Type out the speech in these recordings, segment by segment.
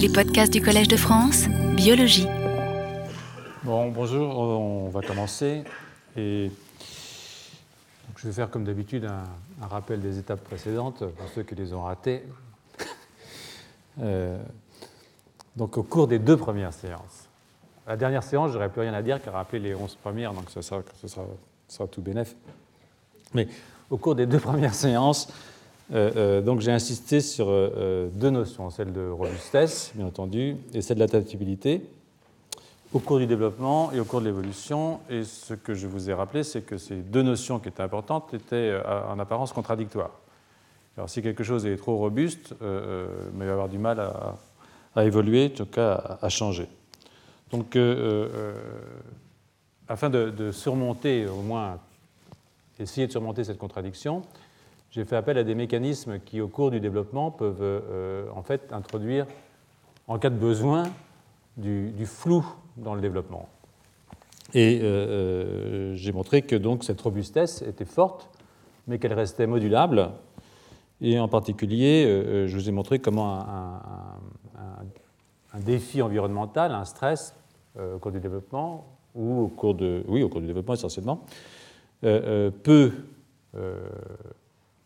Les podcasts du Collège de France, biologie. Bon, bonjour, on va commencer. Et je vais faire comme d'habitude un, rappel des étapes précédentes pour ceux qui les ont ratées. Euh, donc au cours des deux premières séances. La dernière séance, j'aurais plus rien à dire qu'à rappeler les 11 premières, donc ce sera, ce sera, tout bénef. Mais au cours des deux premières séances, euh, euh, donc j'ai insisté sur deux notions, celle de robustesse, bien entendu, et celle de l'adaptabilité au cours du développement et au cours de l'évolution. Et ce que je vous ai rappelé, c'est que ces deux notions qui étaient importantes étaient euh, en apparence contradictoires. Alors si quelque chose est trop robuste, euh, euh mais il va avoir du mal à, évoluer, en tout cas à, changer. Donc, euh, afin de, surmonter, au moins essayer de surmonter cette contradiction, j'ai fait appel à des mécanismes qui, au cours du développement, peuvent en fait introduire, en cas de besoin, du, flou dans le développement. Et euh, euh, j'ai montré que donc cette robustesse était forte, mais qu'elle restait modulable. Et en particulier, euh, je vous ai montré comment un, un, défi environnemental, un stress au cours du développement, ou au cours de, oui, au cours du développement essentiellement, peut,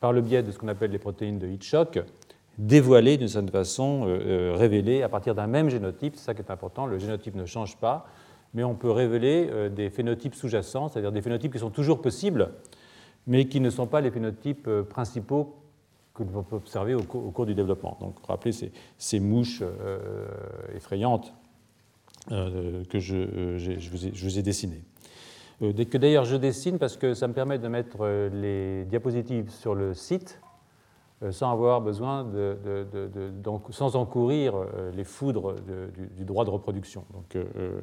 par le biais de ce qu'on appelle les protéines de heat shock, dévoiler d'une certaine façon, euh, euh, révéler à partir d'un même génotype, c'est ça qui est important, le génotype ne change pas, mais on peut révéler euh, des phénotypes sous-jacents, c'est-à-dire des phénotypes qui sont toujours possibles, mais qui ne sont pas les phénotypes principaux que l'on peut observer au cours, du développement. Donc, rappelez ces, mouches effrayantes que je, vous ai, dessinées. Que d'ailleurs je dessine parce que ça me permet de mettre les diapositives sur le site euh, sans avoir besoin de, sans encourir euh, les foudres du, droit de reproduction. Donc euh,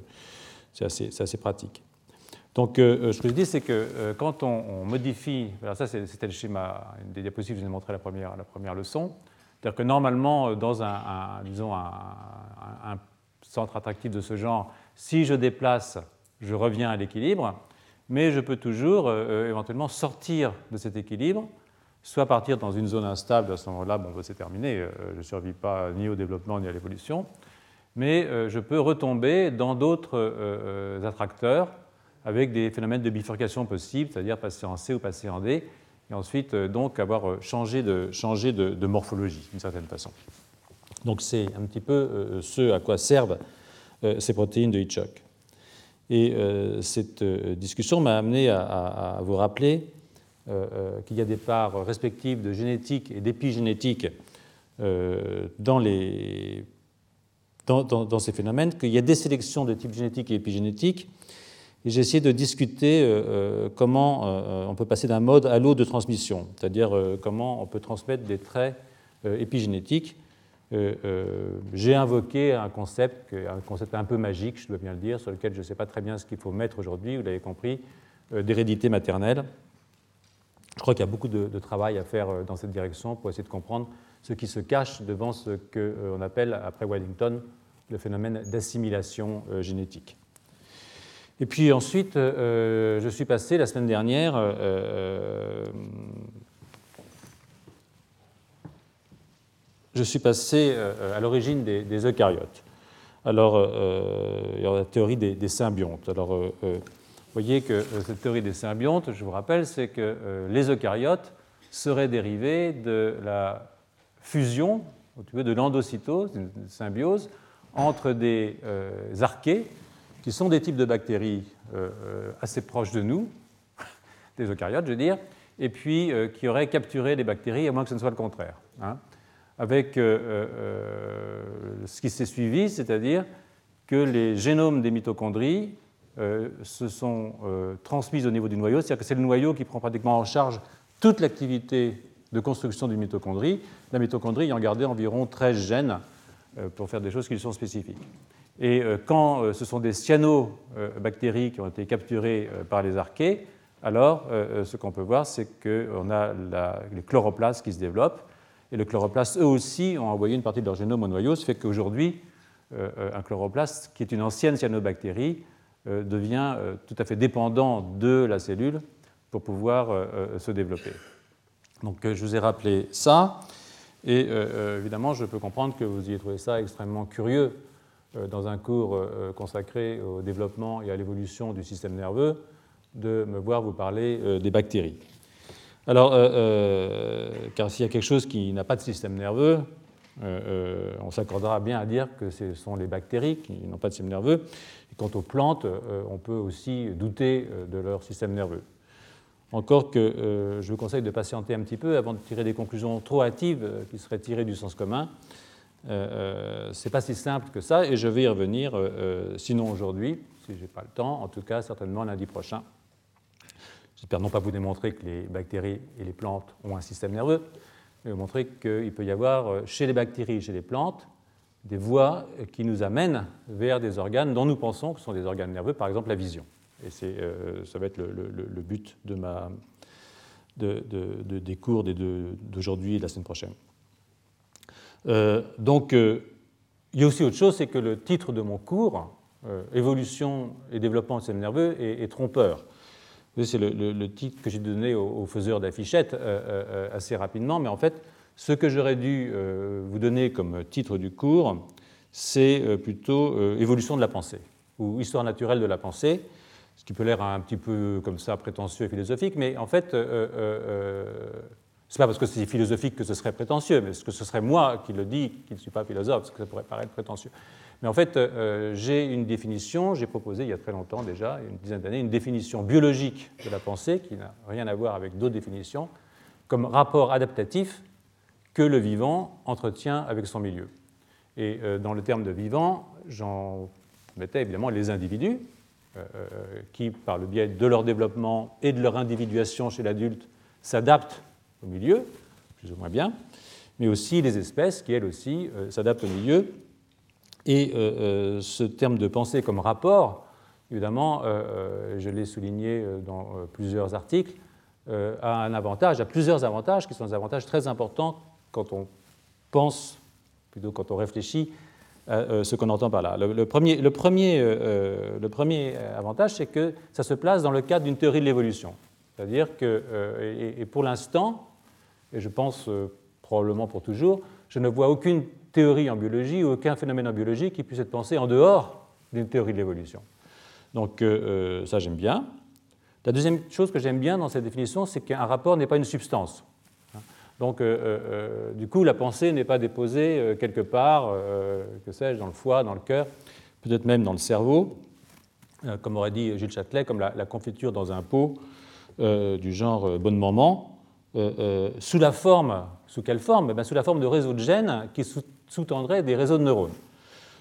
c'est assez, assez, pratique. Donc ce que je dis, c'est que quand on, modifie, alors ça c'était le schéma des diapositives que je vous ai montré la première, la première leçon, c'est-à-dire que normalement dans un, disons un, centre attractif de ce genre, si je déplace, je reviens à l'équilibre, mais je peux toujours éventuellement sortir de cet équilibre soit partir dans une zone instable, à ce moment-là, bon, bah, c'est terminé, euh, je ne survis pas ni au développement ni à l'évolution, mais euh, je peux retomber dans d'autres euh, attracteurs avec des phénomènes de bifurcation possibles, c'est-à-dire passer en C ou passer en D, et ensuite donc avoir changé de, changé de, morphologie d'une certaine façon. Donc c'est un petit peu ce à quoi servent ces protéines de Hitchcock. Et cette discussion m'a amené à vous rappeler euh, euh, qu'il y a des parts respectives de génétique et d'épigénétique euh, dans, les, dans, ces phénomènes, qu'il y a des sélections de type génétique et épigénétique. Et j'ai essayé de discuter comment on peut passer d'un mode à l'autre de transmission, c'est-à-dire comment on peut transmettre des traits épigénétiques. J'ai invoqué un concept, un concept un peu magique, je dois bien le dire, sur lequel je ne sais pas très bien ce qu'il faut mettre aujourd'hui, vous l'avez compris, d'hérédité maternelle. Je crois qu'il y a beaucoup de, travail à faire euh, dans cette direction pour essayer de comprendre ce qui se cache devant ce qu'on euh, appelle, après Waddington, le phénomène d'assimilation euh, génétique. Et puis ensuite, je suis passé la semaine dernière je suis passé à l'origine des, eucaryotes. Alors, il y a la théorie des, des symbiontes. Alors, vous voyez que euh, cette théorie des symbiontes, je vous rappelle, c'est que euh, les eucaryotes seraient dérivés de la fusion, de l'endocytose, d'une symbiose, entre des euh, archées, qui sont des types de bactéries assez proches de nous, des eucaryotes, je veux dire, et puis qui auraient capturé les bactéries, à moins que ce ne soit le contraire. Hein. Avec ce qui s'est suivi, c'est-à-dire que les génomes des mitochondries euh, se sont euh, transmises au niveau du noyau, c'est-à-dire que c'est le noyau qui prend pratiquement en charge toute l'activité de construction du mitochondrie, la mitochondrie ayant gardé environ 13 gènes euh, pour faire des choses qui lui sont spécifiques. Et quand ce sont des cyanobactéries qui ont été capturées par les archées, alors ce qu'on peut voir, c'est qu'on a les chloroplastes qui se développent, et les chloroplastes, eux aussi, ont envoyé une partie de leur génome au noyau, ce fait qu'aujourd'hui, un chloroplaste, qui est une ancienne cyanobactérie, euh, devient euh, tout à fait dépendant de la cellule pour pouvoir euh, se développer. Donc je vous ai rappelé ça. Et évidemment, je peux comprendre que vous ayez trouvé ça extrêmement curieux dans un cours consacré au développement et à l'évolution du système nerveux de me voir vous parler des bactéries. Alors, car s'il y a quelque chose qui n'a pas de système nerveux, on s'accordera bien à dire que ce sont les bactéries qui n'ont pas de système nerveux. Et quant aux plantes, on peut aussi douter de leur système nerveux. Encore que euh, je vous conseille de patienter un petit peu avant de tirer des conclusions trop hâtives euh, qui seraient tirées du sens commun. Euh, Ce n'est pas si simple que ça et je vais y revenir, sinon aujourd'hui, si je n'ai pas le temps, en tout cas certainement lundi prochain. J'espère non pas vous démontrer que les bactéries et les plantes ont un système nerveux, mais vous montrer qu'il peut y avoir chez les bactéries et chez les plantes des voies qui nous amènent vers des organes dont nous pensons que ce sont des organes nerveux, par exemple la vision. Et euh, ça va être le, but de ma, des cours d'aujourd'hui et de la semaine prochaine. Euh, donc, euh, il y a aussi autre chose, c'est que le titre de mon cours, Évolution et développement du système nerveux, est, trompeur. C'est le, titre que j'ai donné aux, faiseurs d'affichettes assez rapidement, mais en fait, ce que j'aurais dû vous donner comme titre du cours, c'est plutôt Évolution de la pensée, ou Histoire naturelle de la pensée, ce qui peut l'air un petit peu comme ça prétentieux et philosophique, mais en fait, euh, euh, euh, ce n'est pas parce que c'est philosophique que ce serait prétentieux, mais que ce serait moi qui le dis, qui ne suis pas philosophe, parce que ça pourrait paraître prétentieux. Mais en fait, j'ai une définition, j'ai proposé il y a très longtemps déjà, une dizaine d'années, une définition biologique de la pensée qui n'a rien à voir avec d'autres définitions, comme rapport adaptatif que le vivant entretient avec son milieu. Et dans le terme de vivant, j'en mettais évidemment les individus, euh, qui, par le biais de leur développement et de leur individuation chez l'adulte, s'adaptent au milieu, plus ou moins bien, mais aussi les espèces qui, elles aussi, euh, s'adaptent au milieu. Et euh, ce terme de pensée comme rapport, évidemment, je l'ai souligné dans plusieurs articles, a un avantage, a plusieurs avantages qui sont des avantages très importants quand on pense, plutôt quand on réfléchit euh, euh, ce qu'on entend par là. Le, premier, le premier, euh, le premier avantage, c'est que ça se place dans le cadre d'une théorie de l'évolution. C'est-à-dire que, et, pour l'instant, et je pense probablement pour toujours, je ne vois aucune théorie en biologie ou aucun phénomène en biologie qui puisse être pensé en dehors d'une théorie de l'évolution. Donc ça, j'aime bien. La deuxième chose que j'aime bien dans cette définition, c'est qu'un rapport n'est pas une substance. Donc, euh, euh, euh, du coup, la pensée n'est pas déposée quelque part, que sais-je, dans le foie, dans le cœur, peut-être même dans le cerveau, comme aurait dit Gilles Châtelet, comme la, confiture dans un pot du genre bonne maman, sous la forme, sous quelle forme? Eh Sous la forme de réseaux de gènes qui sous-tendraient des réseaux de neurones.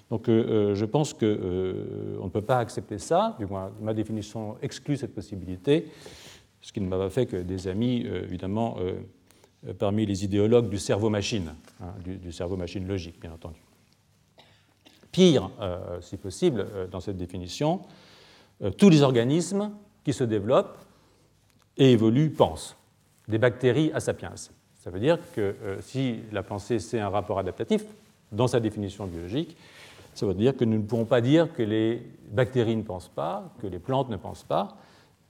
Donc je pense qu'on ne peut pas accepter ça, du moins ma définition exclut cette possibilité, ce qui ne m'a pas fait que des amis, évidemment, euh, parmi les idéologues du cerveau-machine, hein, du, cerveau-machine logique, bien entendu. Pire, euh, si possible, euh, dans cette définition, tous les organismes qui se développent et évoluent pensent. Des bactéries à sapiens. Ça veut dire que si la pensée c'est un rapport adaptatif, dans sa définition biologique, ça veut dire que nous ne pourrons pas dire que les bactéries ne pensent pas, que les plantes ne pensent pas,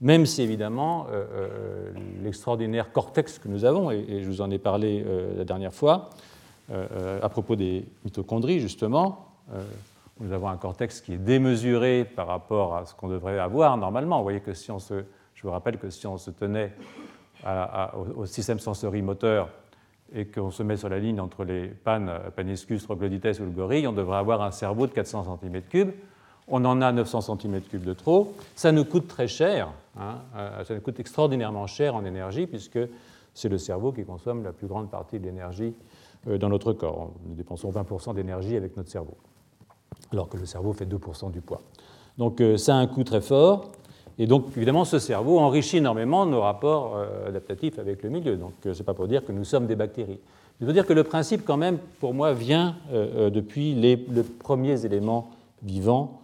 même si évidemment euh, euh, l'extraordinaire cortex que nous avons, et, je vous en ai parlé euh, la dernière fois, à propos des mitochondries justement, nous avons un cortex qui est démesuré par rapport à ce qu'on devrait avoir normalement. Vous voyez que si on se, je vous rappelle que si on se tenait au, système sensorimoteur et qu'on se met sur la ligne entre les pannes, paniscus, troglodytes ou le gorille, on devrait avoir un cerveau de 400 cm3 on en a 900 cm3 de trop, ça nous coûte très cher, hein, euh, ça nous coûte extraordinairement cher en énergie, puisque c'est le cerveau qui consomme la plus grande partie de l'énergie euh, dans notre corps. Nous dépensons 20% d'énergie avec notre cerveau, alors que le cerveau fait 2% du poids. Donc euh, ça a un coût très fort, et donc évidemment ce cerveau enrichit énormément nos rapports adaptatifs avec le milieu. Donc ce n'est pas pour dire que nous sommes des bactéries. Je veux dire que le principe quand même, pour moi, vient depuis les, premiers éléments vivants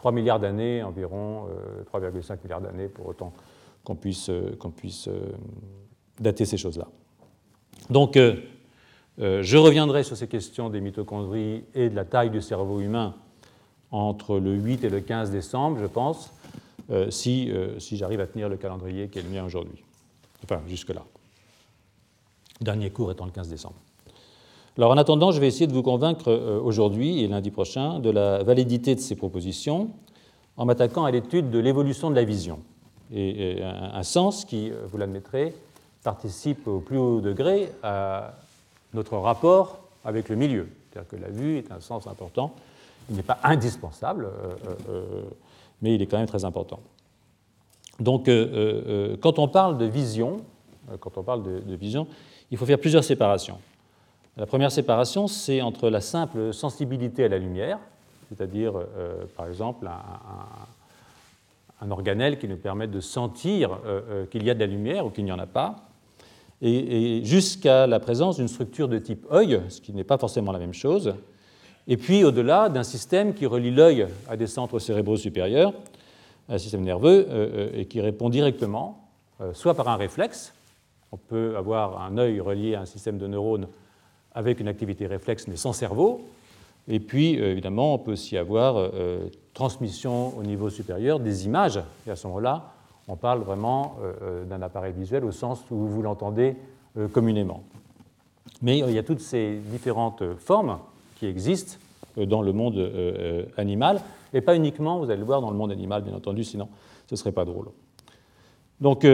3 milliards d'années environ, 3,5 euh, milliards d'années pour autant qu'on puisse, euh, qu'on puisse euh, dater ces choses-là. Donc, je reviendrai sur ces questions des mitochondries et de la taille du cerveau humain entre le 8 et le 15 décembre, je pense, si, si j'arrive à tenir le calendrier qui est le mien aujourd'hui. Enfin, jusque-là. Dernier cours étant le 15 décembre. Alors en attendant, je vais essayer de vous convaincre aujourd'hui et lundi prochain de la validité de ces propositions en m'attaquant à l'étude de l'évolution de la vision. Et, un, sens qui, vous l'admettrez, participe au plus haut degré à notre rapport avec le milieu. C'est-à-dire que la vue est un sens important. Il n'est pas indispensable, mais il est quand même très important. Donc, quand on parle de vision, quand on parle de, vision, il faut faire plusieurs séparations. La première séparation, c'est entre la simple sensibilité à la lumière, c'est-à-dire, par exemple, un, organelle qui nous permet de sentir qu'il y a de la lumière ou qu'il n'y en a pas, et, jusqu'à la présence d'une structure de type œil, ce qui n'est pas forcément la même chose, et puis au-delà d'un système qui relie l'œil à des centres cérébraux supérieurs, un système nerveux, euh, euh, et qui répond directement, euh, soit par un réflexe, on peut avoir un œil relié à un système de neurones avec une activité réflexe mais sans cerveau, et puis évidemment on peut aussi avoir transmission au niveau supérieur des images, et à ce moment-là, on parle vraiment d'un appareil visuel au sens où vous l'entendez communément. Mais il y a toutes ces différentes formes qui existent dans le monde animal, et pas uniquement, vous allez le voir, dans le monde animal, bien entendu, sinon ce ne serait pas drôle. Donc,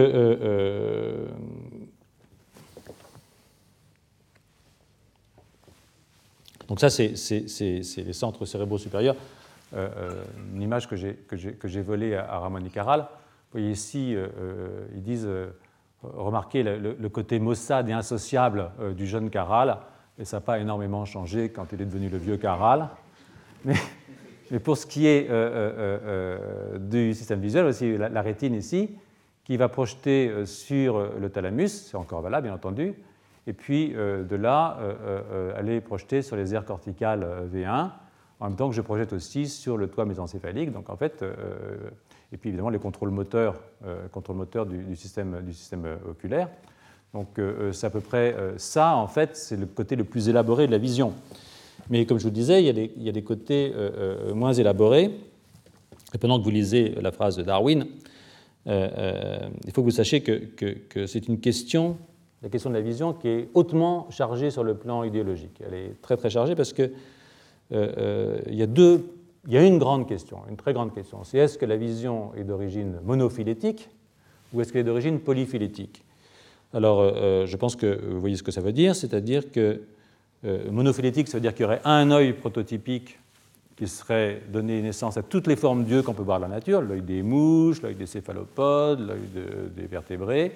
donc ça, c'est les centres cérébraux supérieurs. une image que j'ai volée à Ramon y Caral voyez ici, euh, euh, ils disent, euh, remarquez le, côté maussade et insociable du jeune Caral, et ça n'a pas énormément changé quand il est devenu le vieux Caral. Mais, pour ce qui est du système visuel, aussi la, rétine ici, qui va projeter sur le thalamus, c'est encore valable bien entendu, et puis de là aller projeter sur les aires corticales V1, en même temps que je projette aussi sur le toit mésencéphalique. Donc en fait, et puis évidemment les contrôles moteurs, euh, contrôle moteur du, système, du système euh, oculaire. Donc euh, c'est à peu près ça, en fait, c'est le côté le plus élaboré de la vision. Mais comme je vous disais, il y a des, côtés moins élaborés. Et pendant que vous lisez la phrase de Darwin, il faut que vous sachiez que, que, que c'est une question, la question de la vision, qui est hautement chargée sur le plan idéologique. Elle est très très chargée parce il y a il y a une grande question, une très grande question, c'est est-ce que la vision est d'origine monophylétique ou est-ce qu'elle est d'origine polyphylétique? Alors, euh, euh, je pense que vous voyez ce que ça veut dire, c'est-à-dire que euh, monophylétique, ça veut dire qu'il y aurait un œil prototypique qui serait donné naissance à toutes les formes d'yeux qu'on peut voir dans la nature, l'œil des mouches, l'œil des céphalopodes, l'œil des vertébrés.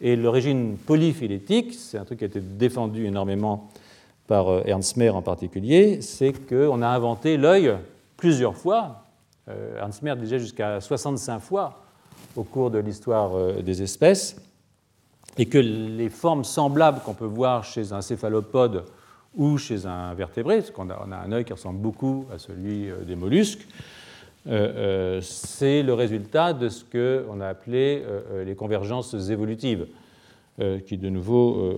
Et l'origine polyphylétique, c'est un truc qui a été défendu énormément par Ernst Mayr en particulier, c'est qu'on a inventé l'œil plusieurs fois. Hans Mer disait jusqu'à 65 fois au cours de l'histoire des espèces, et que les formes semblables qu'on peut voir chez un céphalopode ou chez un vertébré, parce qu'on a, un œil qui ressemble beaucoup à celui euh, des mollusques, c'est le résultat de ce qu'on a appelé les convergences évolutives, qui de nouveau,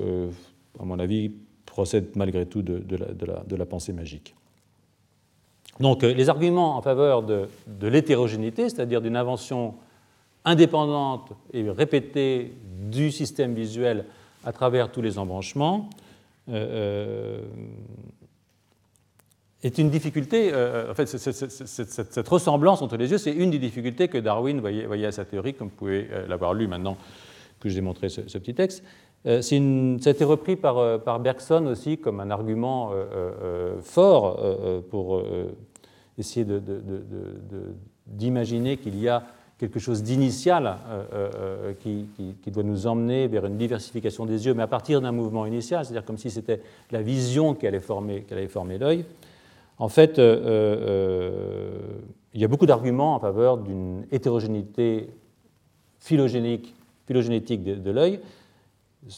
à mon avis, procèdent malgré tout de, de la pensée magique. Donc euh, les arguments en faveur de, l'hétérogénéité, c'est-à-dire d'une invention indépendante et répétée du système visuel à travers tous les embranchements, euh, euh, est une difficulté, en fait, cette, ressemblance entre les yeux, c'est une des difficultés que Darwin voyait, à sa théorie, comme vous pouvez l'avoir lu maintenant que j'ai démontré ce, ce, petit texte. ça a été repris par, Bergson aussi comme un argument fort pour essayer d'imaginer qu'il y a quelque chose d'initial euh, euh, euh, qui, doit nous emmener vers une diversification des yeux, mais à partir d'un mouvement initial, c'est-à-dire comme si c'était la vision qui allait former, former l'œil. En fait, il y a beaucoup d'arguments en faveur d'une hétérogénéité phylogénique, phylogénétique de, l'œil,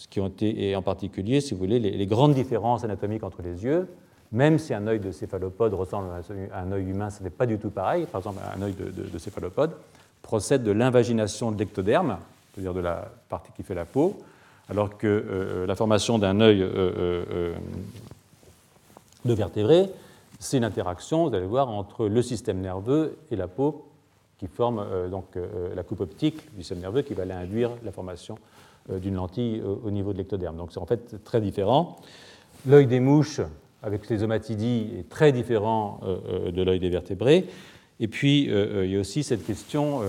qui ont été, et en particulier, si vous voulez, les grandes différences anatomiques entre les yeux, même si un œil de céphalopode ressemble à un œil humain, ce n'est pas du tout pareil. Par exemple, un œil de, céphalopode procède de l'invagination de l'ectoderme, c'est-à-dire de la partie qui fait la peau, alors que euh, la formation d'un œil euh, euh, de vertébré, c'est une interaction, vous allez voir, entre le système nerveux et la peau qui forme donc la coupe optique du système nerveux qui va aller induire la formation d'une lentille au niveau de l'ectoderme. Donc c'est en fait très différent. l'œil des mouches avec les omatidis est très différent de l'œil des vertébrés. Et puis, il y a aussi cette question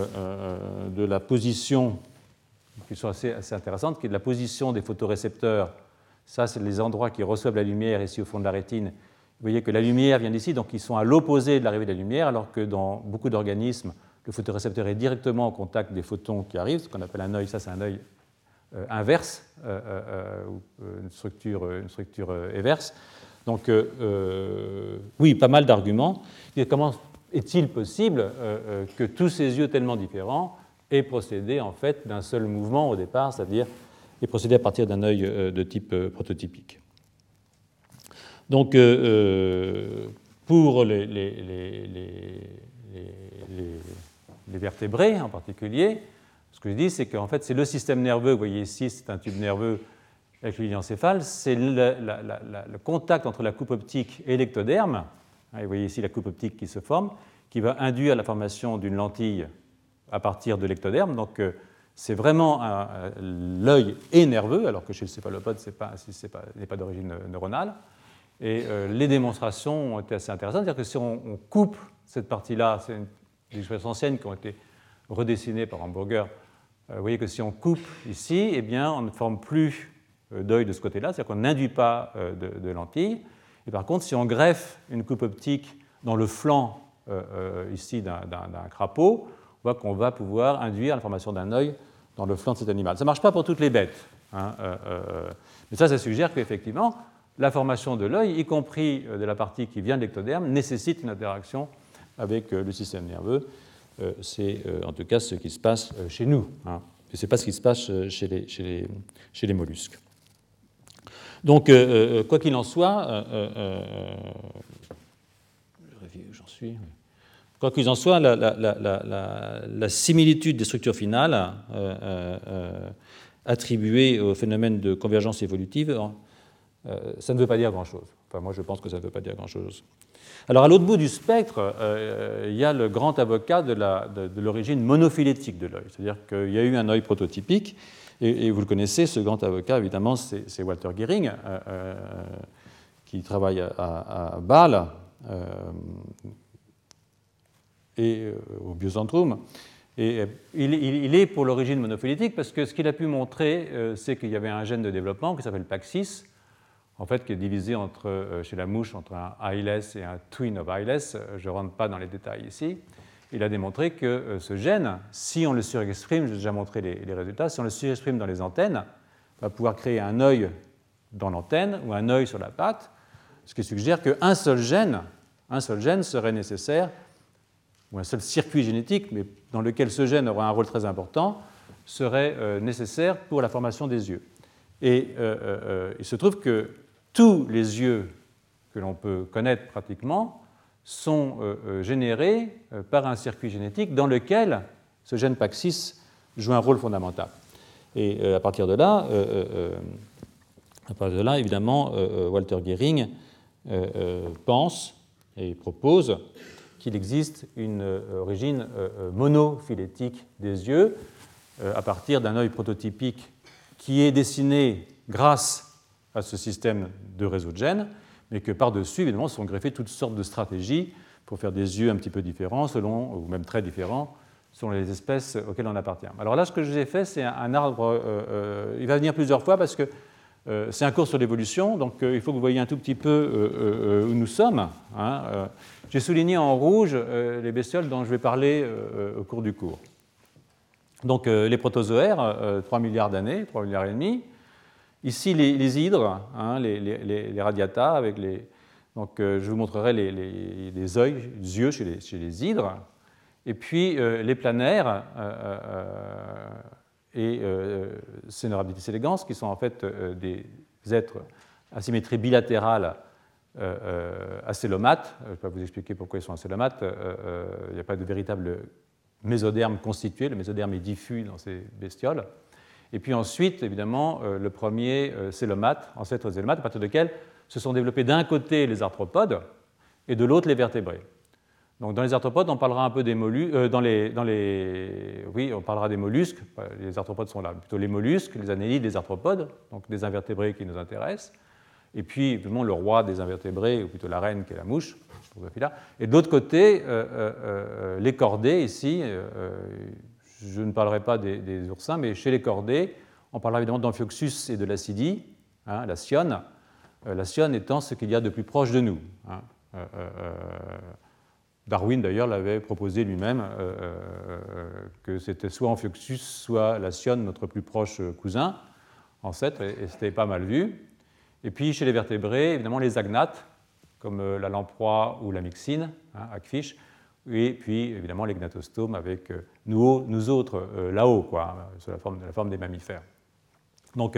de la position, qui sont assez, assez intéressantes, qui est de la position des photorécepteurs. Ça, c'est les endroits qui reçoivent la lumière ici au fond de la rétine. Vous voyez que la lumière vient d'ici, donc ils sont à l'opposé de l'arrivée de la lumière, alors que dans beaucoup d'organismes, le photorécepteur est directement en contact des photons qui arrivent, ce qu'on appelle un œil, ça c'est un œil euh, inverse, euh, euh, une structure, une structure inverse. Donc oui, pas mal d'arguments. Comment est-il possible que tous ces yeux tellement différents aient procédé en fait d'un seul mouvement au départ, c'est-à-dire aient procédé à partir d'un œil de type prototypique? Donc pour les, vertébrés en particulier, ce que je dis, c'est qu'en fait, c'est le système nerveux, vous voyez ici, c'est un tube nerveux avec l'iliencéphale, c'est le, contact entre la coupe optique et l'ectoderme, hein, vous voyez ici la coupe optique qui se forme, qui va induire la formation d'une lentille à partir de l'ectoderme. Donc, euh, c'est vraiment l'œil est nerveux, alors que chez le céphalopode, ce n'est pas, d'origine neuronale. Et euh, les démonstrations ont été assez intéressantes. C'est-à-dire que si on, coupe cette partie-là, c'est des expériences anciennes qui ont été redessinées par Hamburger, euh, vous voyez que si on coupe ici, eh bien, on ne forme plus euh, d'œil de ce côté-là, c'est-à-dire qu'on n'induit pas euh, de, lentilles. Par contre, si on greffe une coupe optique dans le flanc ici d'un crapaud, on voit qu'on va pouvoir induire la formation d'un œil dans le flanc de cet animal. Ça ne marche pas pour toutes les bêtes. Hein, mais ça, ça suggère qu'effectivement, la formation de l'œil, y compris de la partie qui vient de l'ectoderme, nécessite une interaction avec euh, le système nerveux. Euh, c'est euh, en tout cas ce qui se passe chez nous. Hein. Et ce n'est pas ce qui se passe chez les, chez les mollusques. Donc, quoi qu'il en soit, suis. Quoi qu'il en soit, la, similitude des structures finales attribuées au phénomène de convergence évolutive, ça ne veut pas dire grand-chose. Enfin, moi, je pense que ça ne veut pas dire grand-chose. Alors à l'autre bout du spectre, euh, il y a le grand avocat de l'origine monophylétique de l'œil, c'est-à-dire qu'il y a eu un œil prototypique, et, vous le connaissez, ce grand avocat, évidemment, c'est Walter Gehring, euh, euh, qui travaille à, Bâle et au Biozentrum. Et il, est pour l'origine monophylétique parce que ce qu'il a pu montrer, c'est qu'il y avait un gène de développement qui s'appelle PAX6, en fait, qui est divisé entre, euh, chez la mouche entre un isless et un twin of. Euh, je ne rentre pas dans les détails ici. Il a démontré que euh, ce gène, si on le surexprime, j'ai déjà montré les, résultats, si on le surexprime dans les antennes, va pouvoir créer un œil dans l'antenne ou un œil sur la patte, ce qui suggère qu'un seul gène, un seul gène serait nécessaire, ou un seul circuit génétique, mais dans lequel ce gène aura un rôle très important, serait nécessaire pour la formation des yeux. Et il se trouve que tous les yeux que l'on peut connaître pratiquement sont euh, euh, générés euh, par un circuit génétique dans lequel ce gène PAX6 joue un rôle fondamental. Et à partir de là, à partir de là évidemment, Walter Gehring pense et propose qu'il existe une origine monophylétique des yeux à partir d'un œil prototypique qui est dessiné grâce à ce système de réseau de gènes, mais que par-dessus, évidemment, sont greffées toutes sortes de stratégies pour faire des yeux un petit peu différents, selon, ou même très différents, selon les espèces auxquelles on appartient. Alors là, ce que je vous ai fait, c'est un arbre, euh, euh, il va venir plusieurs fois parce que euh, c'est un cours sur l'évolution, donc il faut que vous voyez un tout petit peu où nous sommes. Hein, J'ai souligné en rouge les bestioles dont je vais parler au cours du cours. Donc les protozoaires, 3 milliards d'années, 3 milliards et demi, Ici, les, hydres, hein, les, radiata, avec les, donc euh, je vous montrerai les, les, yeux chez les, hydres, et puis euh, les planaires euh, et Cenorhabditis elegans, qui sont en fait des êtres à symétrie bilatérale acélomates. Je ne vais pas vous expliquer pourquoi ils sont acélomates. Il n'y a pas de véritable mésoderme constitué. Le mésoderme est diffus dans ces bestioles. Et puis ensuite, évidemment, euh, le premier, euh, c'est le mat, ancêtre des à partir duquel se sont développés d'un côté les arthropodes et de l'autre les vertébrés. Donc dans les arthropodes, on parlera un peu des mollusques. Euh, dans, les, dans les, oui, on parlera des mollusques. Les arthropodes sont là, plutôt les mollusques, les annélides, les arthropodes, donc des invertébrés qui nous intéressent. et puis évidemment le roi des invertébrés, ou plutôt la reine qui est la mouche, et de l'autre côté, les cordées ici, je ne parlerai pas des, oursins, mais chez les cordées, on parlera évidemment d'Amphioxus et de l'acidie, hein, la sionne, la sionne étant ce qu'il y a de plus proche de nous. Hein. Darwin, d'ailleurs, l'avait proposé lui-même, euh, euh, que c'était soit Amphioxus, soit la sionne, notre plus proche cousin, ancêtre, et, c'était pas mal vu. Et puis, chez les vertébrés, évidemment, les agnates, comme euh, la lamproie ou la myxine, hein, et puis, évidemment, les gnatostomes avec nous, nous autres, là-haut, quoi, sous la forme, la forme des mammifères. Donc,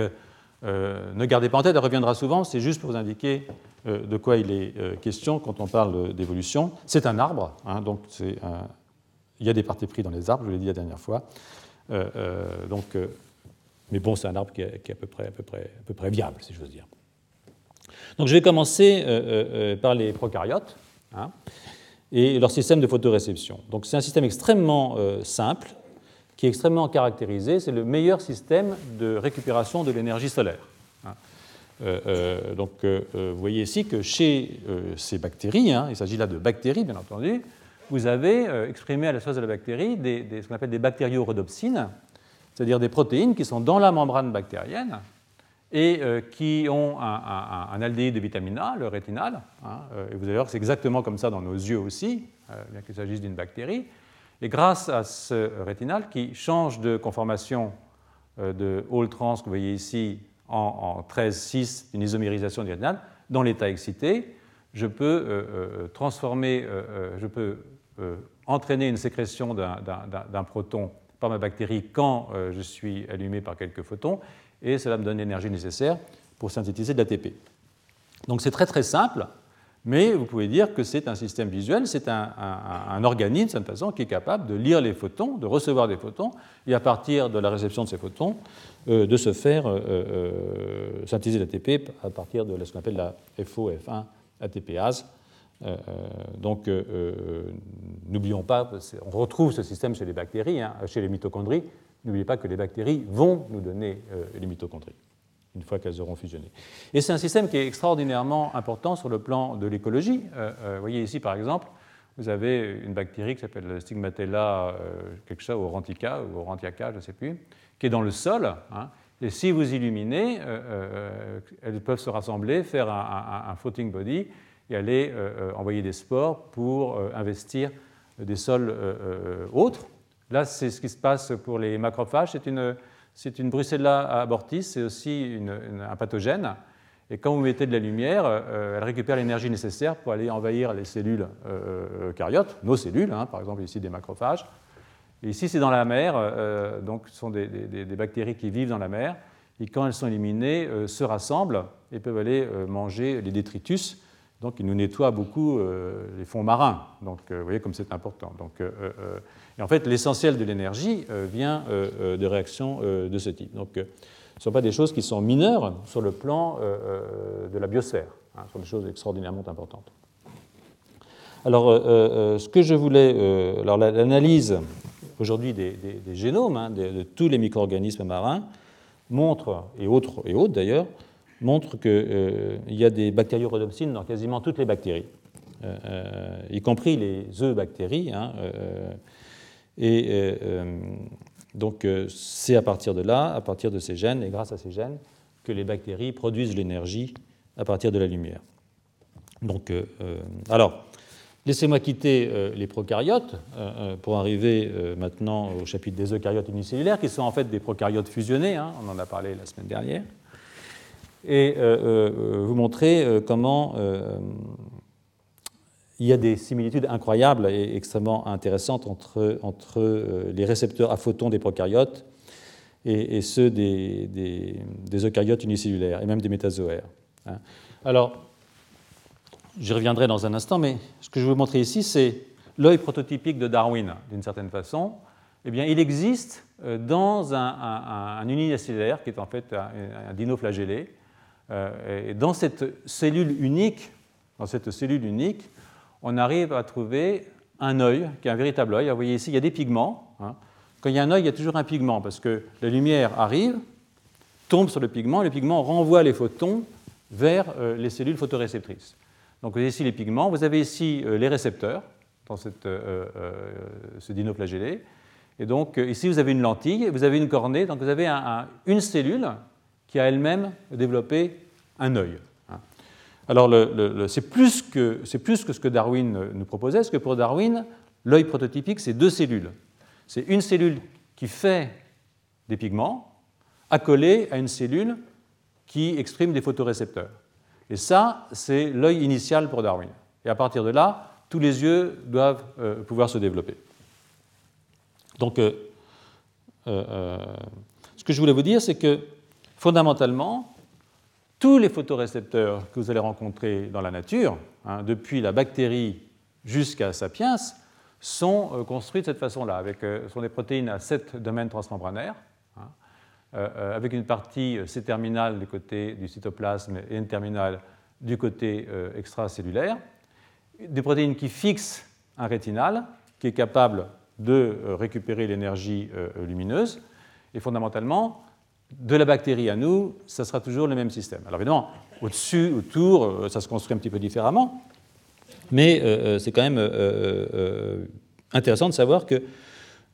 ne gardez pas en tête, elle reviendra souvent, c'est juste pour vous indiquer euh, de quoi il est euh, question quand on parle d'évolution. C'est un arbre, hein, donc il y a des parties pris dans les arbres, je l'ai dit la dernière fois. Euh, donc, mais bon, c'est un arbre qui est, à peu près viable, si j'ose dire. Donc je vais commencer par les prokaryotes hein, et leur système de photoréception. Donc c'est un système extrêmement simple, qui est extrêmement caractérisé. C'est le meilleur système de récupération de l'énergie solaire. Euh, euh, donc, euh, vous voyez ici que chez ces bactéries, hein, il s'agit là de bactéries bien entendu, vous avez exprimé à la surface de la bactérie ce qu'on appelle des bactériorhodopsines, c'est-à-dire des protéines qui sont dans la membrane bactérienne et qui ont un, aldéhyde de vitamine A, le rétinal. Hein, et vous allez voir que c'est exactement comme ça dans nos yeux aussi, bien qu'il s'agisse d'une bactérie. Et grâce à ce rétinal qui change de conformation de Hall trans que vous voyez ici en, 13,6 d'une isomérisation du rétinal, dans l'état excité, je peux euh, euh, transformer, euh, je peux entraîner une sécrétion d'un proton par ma bactérie quand je suis allumé par quelques photons, et cela me donne l'énergie nécessaire pour synthétiser de l'ATP. Donc c'est très très simple, mais vous pouvez dire que c'est un système visuel, c'est un, un, organisme, de cette façon, qui est capable de lire les photons, de recevoir des photons, et à partir de la réception de ces photons, euh, de se faire euh, euh, synthétiser l'ATP à partir de ce qu'on appelle la FO-F1 ATPase. donc, n'oublions pas, on retrouve ce système chez les bactéries, hein, chez les mitochondries. N'oubliez pas que les bactéries vont nous donner les mitochondries une fois qu'elles auront fusionné. Et c'est un système qui est extraordinairement important sur le plan de l'écologie. vous voyez ici, par exemple, vous avez une bactérie qui s'appelle Stigmatella quelque chose, Aurantica ou Aurantiaca, je ne sais plus, qui est dans le sol. Hein. et si vous illuminez, euh, euh, elles peuvent se rassembler, faire un, floating body et aller euh, envoyer des spores pour investir des sols autres. Là, c'est ce qui se passe pour les macrophages. C'est une, une Brucella abortis, c'est aussi un pathogène. Et quand vous mettez de la lumière, elle récupère l'énergie nécessaire pour aller envahir les cellules eucaryotes, nos cellules, hein, par exemple ici des macrophages, ici, c'est dans la mer, euh, donc ce sont des, bactéries qui vivent dans la mer, et quand elles sont éliminées, euh, se rassemblent et peuvent aller euh, manger les détritus. Donc, ils nous nettoient beaucoup les fonds marins. Donc, vous voyez comme c'est important. Donc, et en fait, l'essentiel de l'énergie vient de réactions de ce type. Donc, ce ne sont pas des choses qui sont mineures sur le plan de la biosphère. Hein, ce sont des choses extraordinairement importantes. Alors, ce que je voulais. alors, l'analyse aujourd'hui des, génomes hein, de, tous les micro-organismes marins montrent, et autres, et autres d'ailleurs, montrent qu'il euh, y a des bactériorhodopsines dans quasiment toutes les bactéries, euh, euh, y compris les eubactéries. Hein, et donc c'est à partir de là, à partir de ces gènes, et grâce à ces gènes, que les bactéries produisent l'énergie à partir de la lumière. Donc, alors, Laissez-moi quitter les prokaryotes pour arriver maintenant au chapitre des eucaryotes unicellulaires, qui sont en fait des prokaryotes fusionnés, hein, on en a parlé la semaine dernière, et vous montrer comment il y a des similitudes incroyables et extrêmement intéressantes entre, entre les récepteurs à photons des prokaryotes et, ceux des, des, eucaryotes unicellulaires, et même des métazoaires. Hein. Alors, J'y reviendrai dans un instant, mais ce que je vais vous montrer ici, c'est l'œil prototypique de Darwin, d'une certaine façon. Eh bien, il existe euh, dans un, un, unicellulaire, qui est en fait un, dinoflagellé, euh, et dans cette cellule unique, dans cette cellule unique, on arrive à trouver un œil, qui est un véritable œil. Vous voyez ici, il y a des pigments. Hein. Quand il y a un œil, il y a toujours un pigment, parce que la lumière arrive, tombe sur le pigment, et le pigment renvoie les photons vers les cellules photoréceptrices. Donc vous avez ici les pigments, vous avez ici les récepteurs dans cette, ce dinoflagellé. Et donc ici vous avez une lentille, vous avez une cornée, donc vous avez une cellule qui a elle-même développé un œil. Alors c'est plus, que, plus que ce que Darwin nous proposait, parce que pour Darwin, l'œil prototypique, c'est deux cellules. C'est une cellule qui fait des pigments accolée à une cellule qui exprime des photorécepteurs. Et ça, c'est l'œil initial pour Darwin. Et à partir de là, tous les yeux doivent euh, pouvoir se développer. Donc, euh, euh, ce que je voulais vous dire, c'est que fondamentalement, tous les photorécepteurs que vous allez rencontrer dans la nature, hein, depuis la bactérie jusqu'à Sapiens, sont euh, construits de cette façon-là, avec euh, sont des protéines à sept domaines transmembranaires, hein, euh, avec une partie C-terminale du côté du cytoplasme et une terminale du côté extracellulaire, des protéines qui fixent un rétinal, qui est capable de récupérer l'énergie lumineuse, et fondamentalement, de la bactérie à nous, ça sera toujours le même système. Alors évidemment, au-dessus, autour, ça se construit un petit peu différemment, mais euh, euh, c'est quand même euh, intéressant de savoir que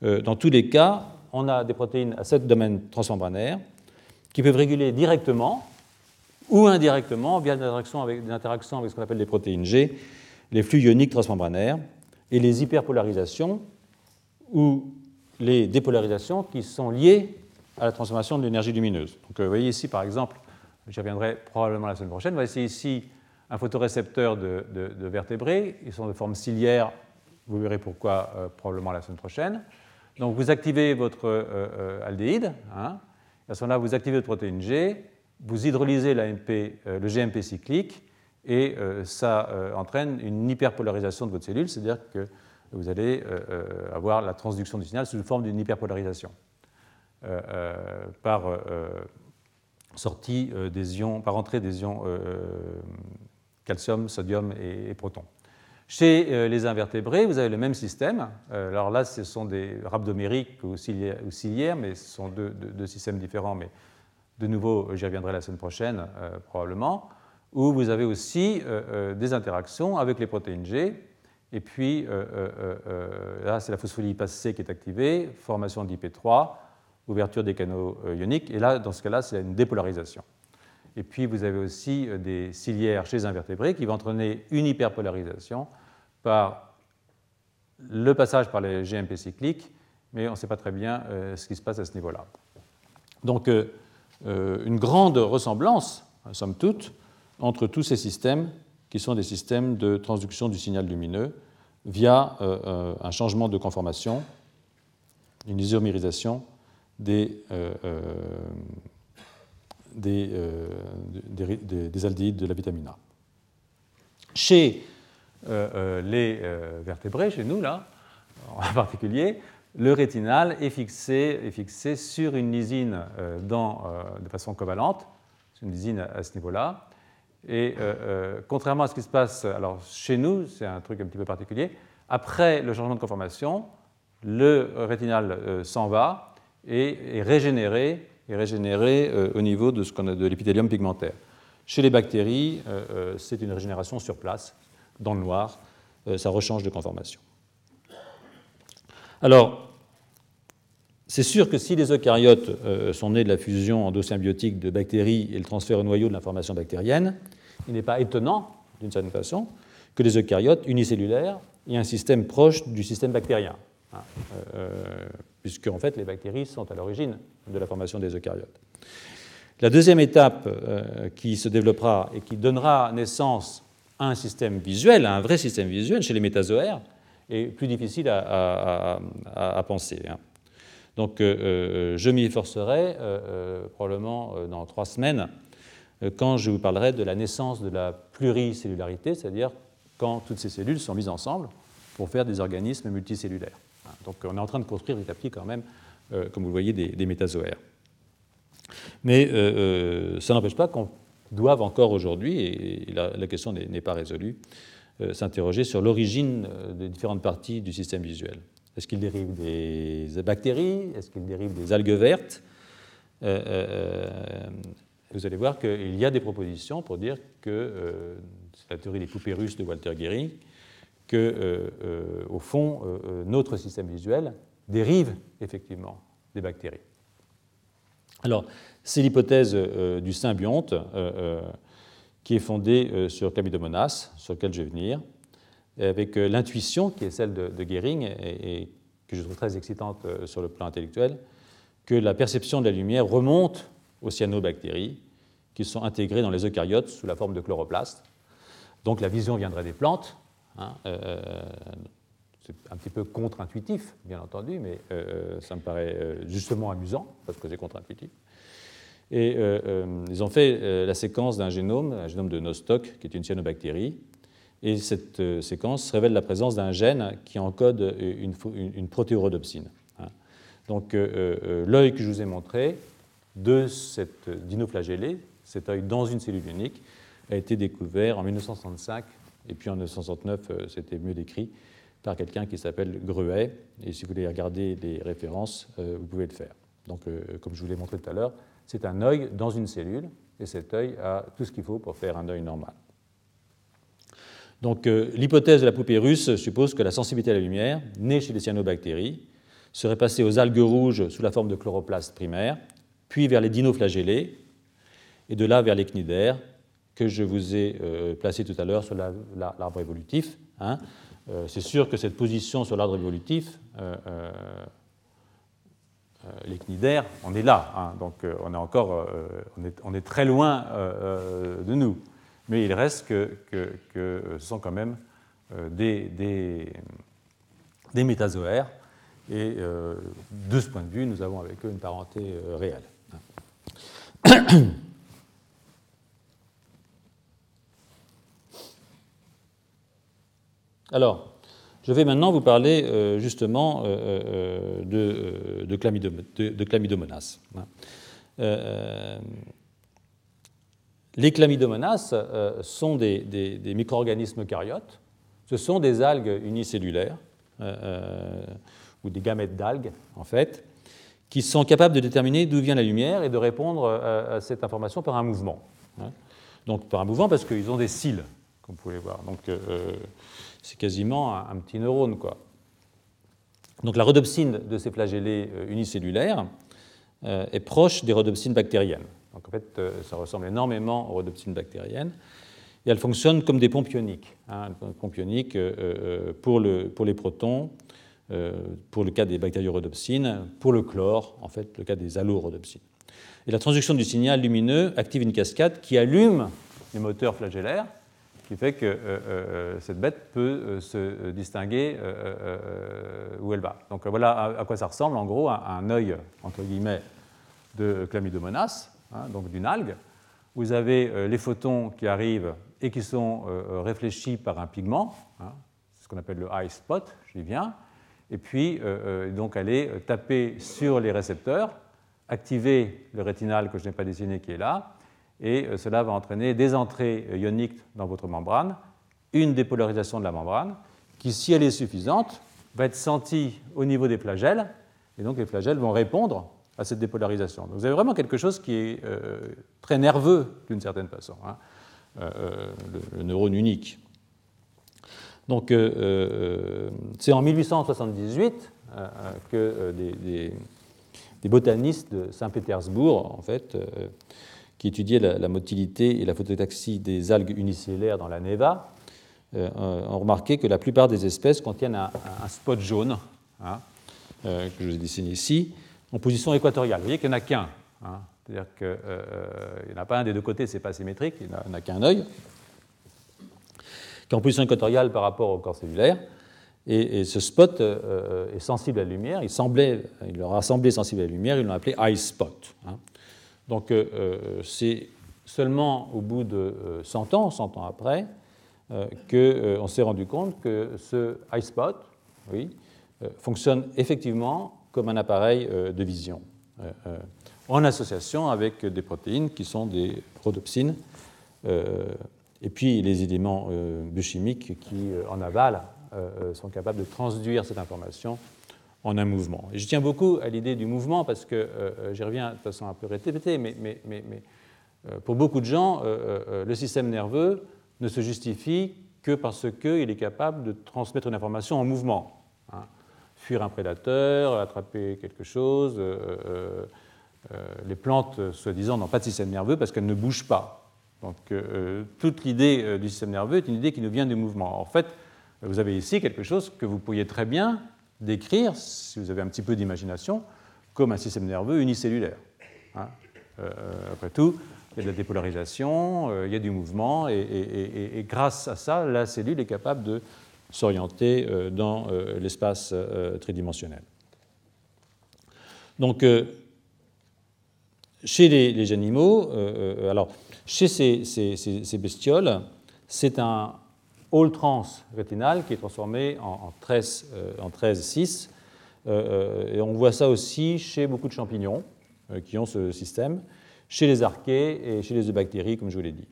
dans tous les cas, on a des protéines à sept domaines transmembranaires qui peuvent réguler directement ou indirectement via des interactions avec, avec ce qu'on appelle les protéines G, les flux ioniques transmembranaires et les hyperpolarisations ou les dépolarisations qui sont liées à la transformation de l'énergie lumineuse. Donc, vous voyez ici, par exemple, j'y reviendrai probablement la semaine prochaine, vous voyez ici un photorécepteur de, vertébrés. Ils sont de forme ciliaire. Vous verrez pourquoi euh, probablement la semaine prochaine. Donc vous activez votre euh, euh, aldéhyde. Hein. À ce moment-là, vous activez votre protéine G. Vous hydrolysez le GMP cyclique et ça entraîne une hyperpolarisation de votre cellule, c'est-à-dire que vous allez avoir la transduction du signal sous forme d'une hyperpolarisation par sortie des ions, par entrée des ions calcium, sodium et, proton. Chez euh, les invertébrés, vous avez le même système. Euh, alors là, ce sont des rhabdomériques ou ciliaires, mais ce sont deux, systèmes différents. Mais de nouveau, j'y reviendrai la semaine prochaine, euh, probablement, où vous avez aussi des interactions avec les protéines G. Et puis, là, c'est la phospholipase C qui est activée, formation d'IP3, ouverture des canaux ioniques. Et là, dans ce cas-là, c'est une dépolarisation. Et puis vous avez aussi euh, des ciliaires chez les invertébrés qui vont entraîner une hyperpolarisation par le passage par les GMP cycliques, mais on ne sait pas très bien euh, ce qui se passe à ce niveau-là. Donc euh, une grande ressemblance, somme toute, entre tous ces systèmes qui sont des systèmes de transduction du signal lumineux via un changement de conformation, une isomérisation des euh, des, des, aldéhydes de la vitamine A. Chez euh, euh, les vertébrés, chez nous, là, en particulier, le rétinal est fixé, est fixé sur une lysine dans, de façon covalente, une lysine à, ce niveau-là. Et contrairement à ce qui se passe alors, chez nous, c'est un truc un petit peu particulier, après le changement de conformation, le rétinal s'en va et est régénéré euh, au niveau de, de l'épithélium pigmentaire. Chez les bactéries, euh, euh, c'est une régénération sur place, dans le noir, ça rechange de conformation. Alors, c'est sûr que si les eucaryotes sont nés de la fusion endosymbiotique de bactéries et le transfert au noyau de l'information bactérienne, il n'est pas étonnant, d'une certaine façon, que les eucaryotes unicellulaires aient un système proche du système bactérien. Hein, puisque en fait les bactéries sont à l'origine de la formation des eucaryotes. La deuxième étape euh, qui se développera et qui donnera naissance à un système visuel, à un vrai système visuel chez les métazoaires, est plus difficile à, penser. Hein. Donc euh, euh, je m'y efforcerai probablement dans trois semaines quand je vous parlerai de la naissance de la pluricellularité, c'est-à-dire quand toutes ces cellules sont mises ensemble pour faire des organismes multicellulaires. Donc on est en train de construire petit à petit quand même, euh, comme vous le voyez, des, métazoaires. Mais euh, euh, ça n'empêche pas qu'on doive encore aujourd'hui, et la, question n'est pas résolue, s'interroger sur l'origine des différentes parties du système visuel. Est-ce qu'il dérive des bactéries? Est-ce qu'il dérive des algues vertes? Vous allez voir qu'il y a des propositions pour dire que, c'est la théorie des poupées russes de Walter Gehring, que, au fond, notre système visuel dérive effectivement des bactéries. Alors, c'est l'hypothèse du symbionte qui est fondée sur Chlamydomonas, sur lequel je vais venir, avec l'intuition qui est celle de, de Gehring et, que je trouve très excitante sur le plan intellectuel, que la perception de la lumière remonte aux cyanobactéries qui sont intégrées dans les eucaryotes sous la forme de chloroplastes. Donc la vision viendrait des plantes. Hein, c'est un petit peu contre-intuitif, bien entendu, mais euh, ça me paraît euh, justement amusant, parce que c'est contre-intuitif. Et euh, ils ont fait la séquence d'un génome, un génome de Nostoc, qui est une cyanobactérie, et cette séquence révèle la présence d'un gène qui encode une, une, protéorhodopsine. Hein. Donc l'œil que je vous ai montré de cette dinoflagellée, cet œil dans une cellule unique, a été découvert en 1965, et puis en 1969, c'était mieux décrit, par quelqu'un qui s'appelle Gruet. Et si vous voulez regarder les références, euh, vous pouvez le faire. Donc, euh, comme je vous l'ai montré tout à l'heure, c'est un œil dans une cellule, et cet œil a tout ce qu'il faut pour faire un œil normal. Donc, euh, l'hypothèse de la poupée russe suppose que la sensibilité à la lumière, née chez les cyanobactéries, serait passée aux algues rouges sous la forme de chloroplastes primaires, puis vers les dinoflagellés, et de là vers les cnidaires, que je vous ai placés tout à l'heure sur l'arbre évolutif. Hein. Euh, c'est sûr que cette position sur l'arbre évolutif, euh, euh, les cnidaires, on est là, hein. donc on est encore, on est, très loin de nous. Mais il reste que, ce sont quand même des, des, métazoaires, et de ce point de vue, nous avons avec eux une parenté réelle. Alors, je vais maintenant vous parler euh, justement euh, euh, de, chlamydomonas. Hein. les chlamydomonas sont des, micro-organismes caryotes. Ce sont des algues unicellulaires, ou des gamètes d'algues, en fait, qui sont capables de déterminer d'où vient la lumière et de répondre à, cette information par un mouvement. Hein. Donc par un mouvement parce qu'ils ont des cils, comme vous pouvez voir. Donc c'est quasiment un, petit neurone. Quoi. Donc la rhodopsine de ces flagellés euh, unicellulaires euh, est proche des rhodopsines bactériennes. Donc en fait, euh, ça ressemble énormément aux rhodopsines bactériennes. Et elles fonctionnent comme des pompes ioniques. Hein, pompes ioniques pour, le, pour, les protons, pour le cas des bactériorhodopsines, pour le chlore, en fait, le cas des allorodopsines. Et la transduction du signal lumineux active une cascade qui allume les moteurs flagellaires qui fait que euh, euh, euh, cette bête peut se distinguer où elle va. Donc voilà à, quoi ça ressemble en gros un, œil entre guillemets de chlamydomonas, hein, donc d'une algue. Vous avez les photons qui arrivent et qui sont réfléchis par un pigment, hein, ce qu'on appelle le eye spot, j'y viens, et puis donc aller taper sur les récepteurs, activer le rétinal que je n'ai pas dessiné qui est là, et euh, cela va entraîner des entrées euh, ioniques dans votre membrane, une dépolarisation de la membrane, qui, si elle est suffisante, va être sentie au niveau des flagelles, et donc les flagelles vont répondre à cette dépolarisation. Donc vous avez vraiment quelque chose qui est euh, très nerveux d'une certaine façon, hein, le, neurone unique. Donc c'est en 1878 que des, des, botanistes de Saint-Pétersbourg, en fait, qui étudiait la, motilité et la phototaxie des algues unicellulaires dans la neva, euh, ont remarqué que la plupart des espèces contiennent un, spot jaune, hein, euh, que je dessiné ici, en position équatoriale. Vous voyez qu'il n'y en a qu'un. Hein. C'est-à-dire qu'il euh, n'y en a pas un des deux côtés, ce n'est pas symétrique, il n'y en a, qu'un œil, qui est en position équatoriale par rapport au corps cellulaire. Et, ce spot est sensible à la lumière. Il, semblait, il leur a semblé sensible à la lumière, ils l'ont appelé eye spot. Hein. Donc euh, euh, c'est seulement au bout de 100 euh, ans, 100 ans après, qu'on s'est rendu compte que ce iSpot oui, fonctionne effectivement comme un appareil de vision, en association avec des protéines qui sont des rhodopsines, et puis les éléments biochimiques qui, en aval, sont capables de transduire cette information en un mouvement. Et je tiens beaucoup à l'idée du mouvement parce que, euh, euh, j'y reviens de façon un peu répétée, mais, mais, mais, pour beaucoup de gens, le système nerveux ne se justifie que parce qu'il est capable de transmettre une information en mouvement. Hein. Fuir un prédateur, attraper quelque chose. les plantes, soi-disant, n'ont pas de système nerveux parce qu'elles ne bougent pas. Donc toute l'idée du système nerveux est une idée qui nous vient du mouvement. En fait, vous avez ici quelque chose que vous pourriez très bien décrire, si vous avez un petit peu d'imagination, comme un système nerveux unicellulaire. Hein. Euh, après tout, il y a de la dépolarisation, euh, il y a du mouvement, et, grâce à ça, la cellule est capable de s'orienter euh, dans l'espace tridimensionnel. Donc, chez les, animaux, alors, chez ces bestioles, c'est un, all trans rétinal qui est transformé en, 13, en 6. Euh, euh, et on voit ça aussi chez beaucoup de champignons euh, qui ont ce système, chez les archées et chez les bactéries, comme je vous l'ai dit.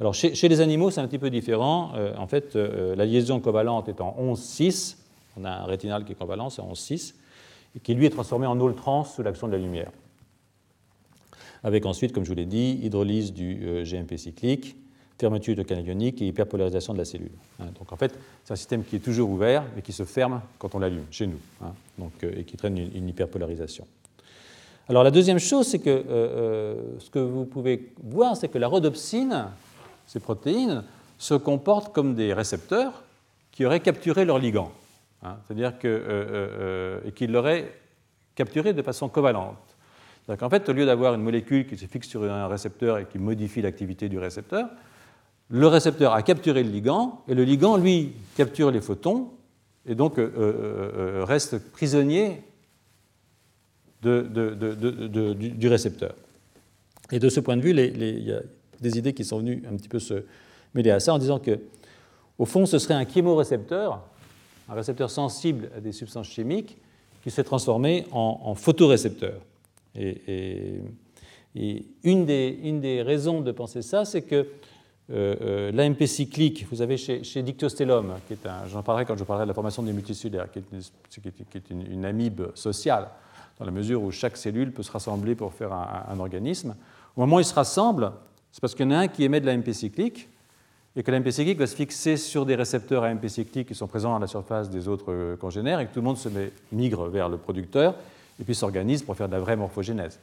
Alors chez, les animaux, c'est un petit peu différent. en fait, la liaison covalente est en 11-6. On a un rétinal qui est covalent, c'est en 11-6, et qui lui est transformé en all trans sous l'action de la lumière. Avec ensuite, comme je vous l'ai dit, hydrolyse du GMP cyclique, fermeture de canal ionique et hyperpolarisation de la cellule. Hein. donc en fait, c'est un système qui est toujours ouvert, mais qui se ferme quand on l'allume, chez nous, hein. donc, euh, et qui traîne une, hyperpolarisation. Alors la deuxième chose, c'est que euh, euh, ce que vous pouvez voir, c'est que la rhodopsine, ces protéines, se comportent comme des récepteurs qui auraient capturé leur ligand. Hein. C'est-à-dire que, et qu'ils l'auraient capturé de façon covalente. cest qu'en fait, au lieu d'avoir une molécule qui se fixe sur un récepteur et qui modifie l'activité du récepteur, le récepteur a capturé le ligand, et le ligand, lui, capture les photons, et donc euh, euh, euh, reste prisonnier du, récepteur. Et de ce point de vue, il y a des idées qui sont venues un petit peu se mêler à ça en disant que, au fond, ce serait un chémorécepteur, un récepteur sensible à des substances chimiques, qui s'est transformé en, photorécepteur. Et, une, des, une, des, raisons de penser ça, c'est que euh, euh, L'AMP cyclique, vous avez chez, chez j'en parlerai quand je parlerai de la formation des multicellulaires, qui est, une, amibe sociale, dans la mesure où chaque cellule peut se rassembler pour faire un, organisme. Au moment où ils se rassemblent, c'est parce qu'il y en a un qui émet de l'AMP cyclique, et que l'AMP cyclique va se fixer sur des récepteurs AMP cycliques qui sont présents à la surface des autres euh, congénères, et que tout le monde se met, migre vers le producteur, et puis s'organise pour faire de la vraie morphogénèse.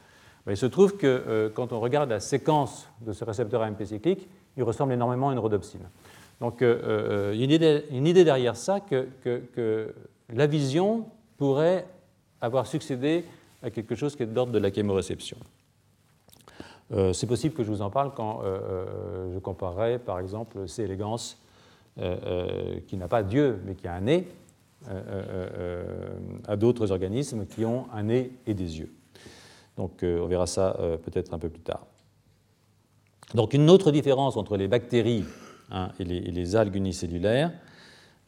Il se trouve que quand on regarde la séquence de ce récepteur AMP cyclique, il ressemble énormément à une rhodopsine. Donc euh, euh, il y a une idée, derrière ça que, la vision pourrait avoir succédé à quelque chose qui est d'ordre de la chémoréception. Euh, c'est possible que je vous en parle quand je comparerai par exemple C. elegans, qui n'a pas d'yeux mais qui a un nez, à d'autres organismes qui ont un nez et des yeux. Donc on verra ça peut-être un peu plus tard. Donc une autre différence entre les bactéries hein, et, les, algues unicellulaires,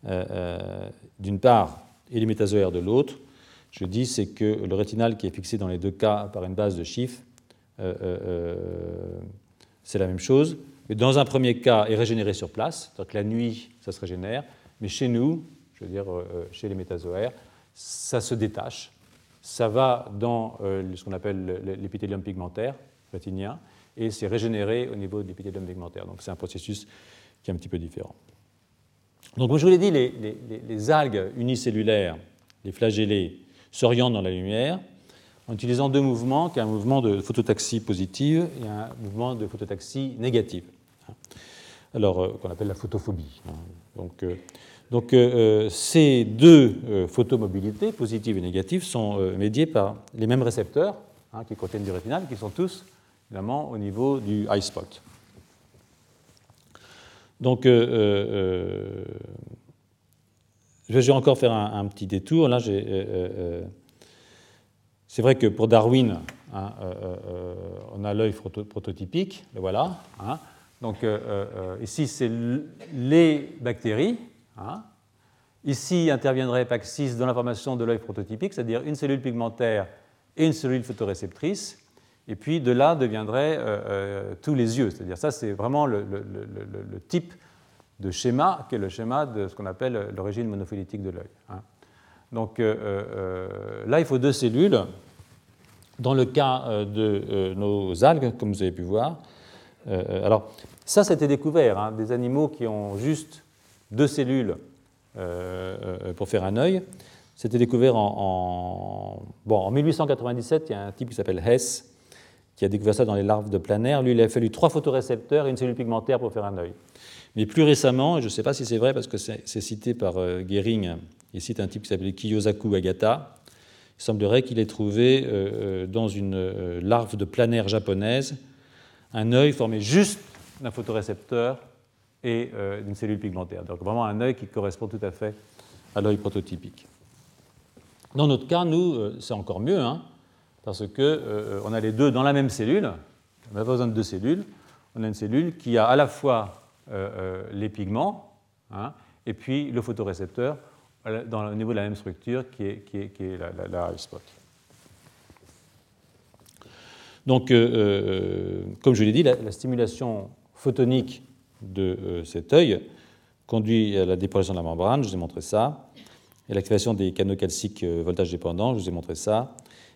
euh, euh, d'une part, et les métazoaires de l'autre, je dis, c'est que le rétinal qui est fixé dans les deux cas par une base de chiffres, euh, c'est la même chose. Mais dans un premier cas, est régénéré sur place, c'est-à-dire que la nuit, ça se régénère, mais chez nous, je veux dire chez les métazoaires, ça se détache, ça va dans ce qu'on appelle l'épithélium pigmentaire rétinien, et c'est régénéré au niveau de l'épithélium pigmentaire. Donc c'est un processus qui est un petit peu différent. Donc comme je vous l'ai dit, les, algues unicellulaires, les flagellés, s'orientent dans la lumière en utilisant deux mouvements, qui est un mouvement de phototaxie positive et un mouvement de phototaxie négative. Alors, euh, qu'on appelle la photophobie. Donc, euh, euh, ces deux photomobilités, positives et négatives, sont médiées par les mêmes récepteurs hein, qui contiennent du rétinal, qui sont tous au niveau du high spot. Donc, euh, euh, euh, je vais encore faire un, petit détour. Là, c'est vrai que pour Darwin, hein, on a l'œil prototypique, le voilà. Hein. Donc, ici, c'est les bactéries. Hein. Ici interviendrait PAC6 dans la formation de l'œil prototypique, c'est-à-dire une cellule pigmentaire et une cellule photoréceptrice. Et puis de là deviendraient euh, euh, tous les yeux. C'est-à-dire ça, c'est vraiment le, type de schéma qui est le schéma de ce qu'on appelle l'origine monophylétique de l'œil. Hein. Donc euh, là, il faut deux cellules. Dans le cas de nos algues, comme vous avez pu voir, alors, ça, c'était découvert. Hein, des animaux qui ont juste deux cellules pour faire un œil. C'était découvert en, bon, en 1897. Il y a un type qui s'appelle Hess qui a découvert ça dans les larves de planaire. Lui, il a fallu trois photorécepteurs et une cellule pigmentaire pour faire un œil. Mais plus récemment, je ne sais pas si c'est vrai parce que c'est cité par euh, Gehring, il cite un type qui s'appelait Kiyosaku Agata. Il semblerait qu'il ait trouvé euh, euh, dans une larve de planaire japonaise un œil formé juste d'un photorécepteur et d'une cellule pigmentaire. Donc vraiment un œil qui correspond tout à fait à l'œil prototypique. Dans notre cas, nous, c'est encore mieux, hein, parce qu'on a les deux dans la même cellule. On n'a pas besoin de deux cellules. On a une cellule qui a à la fois euh, euh, les pigments, hein, et puis le photorécepteur au niveau de la même structure qui est, la, la, spot. Donc, euh, comme je l'ai dit, la, stimulation photonique de cet œil conduit à la dépression de la membrane, je vous ai montré ça, et l'activation des canaux calciques voltage dépendants, je vous ai montré ça,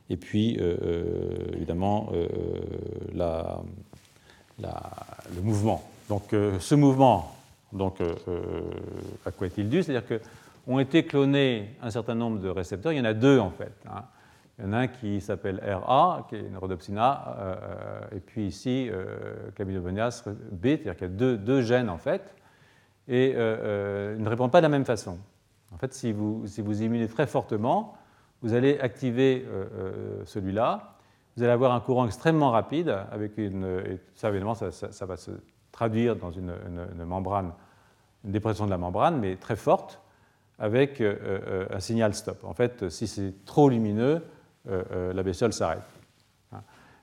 et puis évidemment la, le mouvement donc euh, ce mouvement, donc, euh, euh, à quoi est-il dû C'est-à-dire qu'ont été clonés un certain nombre de récepteurs, il y en a deux en fait. Hein. Il y en a un qui s'appelle RA, qui est une rhodopsina, et puis ici, euh, Chlamydobonias B, c'est-à-dire qu'il y a deux, deux, gènes en fait, et ils ne répondent pas de la même façon. En fait, si vous, si vous immunez très fortement, vous allez activer celui-là, vous allez avoir un courant extrêmement rapide, avec une, et ça évidemment, ça, va se traduire dans une, membrane, une dépression de la membrane, mais très forte, avec euh, euh, un signal stop. En fait, si c'est trop lumineux, euh, la bestiole s'arrête. Hein.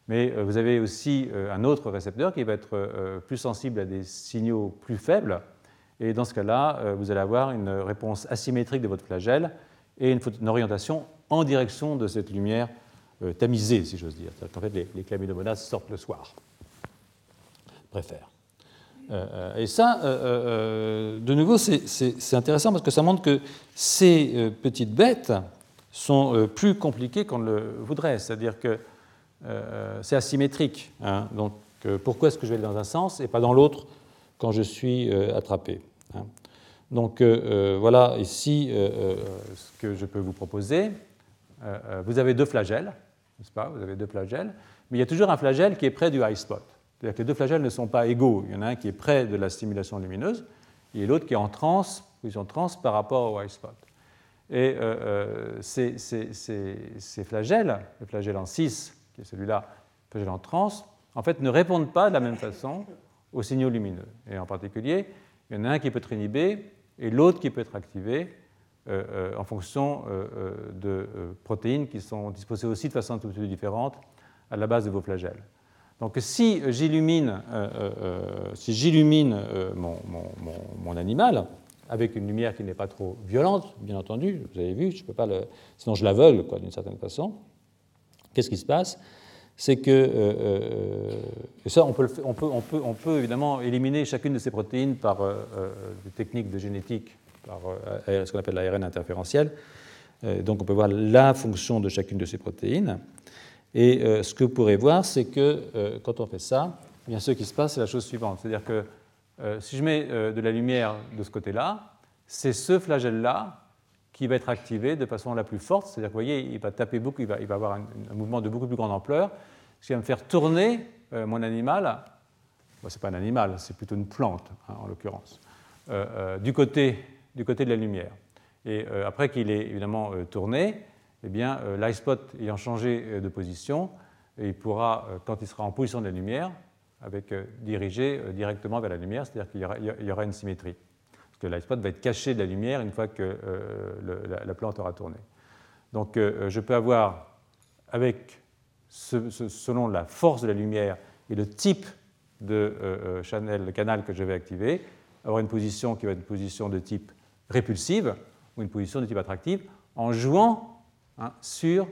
Mais vous avez aussi un autre récepteur qui va être plus sensible à des signaux plus faibles. Et dans ce cas-là, vous allez avoir une réponse asymétrique de votre flagelle et une, orientation en direction de cette lumière tamisée, si j'ose dire. En fait, les, les sortent le soir. Préfèrent. Euh, euh, et ça, euh, de nouveau, c'est intéressant parce que ça montre que ces petites bêtes sont plus compliquées qu'on le voudrait. C'est-à-dire que c'est asymétrique. Hein. donc, pourquoi est-ce que je vais dans un sens et pas dans l'autre quand je suis attrapé hein. Donc, voilà ici ce que je peux vous proposer. Vous avez deux flagelles, n'est-ce pas? Vous avez deux flagelles, mais il y a toujours un flagelle qui est près du high spot. C'est-à-dire que les deux flagelles ne sont pas égaux. Il y en a un qui est près de la stimulation lumineuse et l'autre qui est en transe, position trans par rapport au white spot. Et euh, euh, ces, flagelles, le flagelle en 6, qui est celui-là, le flagelle en trans, en fait ne répondent pas de la même façon aux signaux lumineux. Et en particulier, il y en a un qui peut être inhibé et l'autre qui peut être activé euh, en fonction de protéines qui sont disposées aussi de façon tout petit peu différente à la base de vos flagelles. Donc si j'illumine, euh, euh, euh, si j'illumine mon, animal avec une lumière qui n'est pas trop violente, bien entendu, vous avez vu, je peux pas le, sinon je l'aveugle d'une certaine façon. Qu'est-ce qui se passe? C'est que ça, on, peut, on peut, évidemment éliminer chacune de ces protéines par des techniques de génétique, par ce qu'on appelle l'ARN interférentiel. donc on peut voir la fonction de chacune de ces protéines. Et euh, ce que vous pourrez voir, c'est que euh, quand on fait ça, eh bien, ce qui se passe, c'est la chose suivante. C'est-à-dire que euh, si je mets de la lumière de ce côté-là, c'est ce flagelle-là qui va être activé de façon la plus forte. C'est-à-dire que vous voyez, il va taper beaucoup, il va, avoir un, mouvement de beaucoup plus grande ampleur, ce qui va me faire tourner mon animal. ce n'est pas un animal, c'est plutôt une plante, hein, en l'occurrence, du, côté, du côté de la lumière. Et après qu'il ait évidemment tourné, eh bien, euh, l'iSpot ayant changé euh, de position, il pourra, euh, quand il sera en position de la lumière, avec, diriger directement vers la lumière, c'est-à-dire qu'il y, aura une symétrie. Parce que l'iSpot va être caché de la lumière une fois que la, plante aura tourné. Donc je peux avoir, avec, selon la force de la lumière et le type de canal que je vais activer, avoir une position qui va être une position de type répulsive ou une position de type attractive en jouant Hein, sur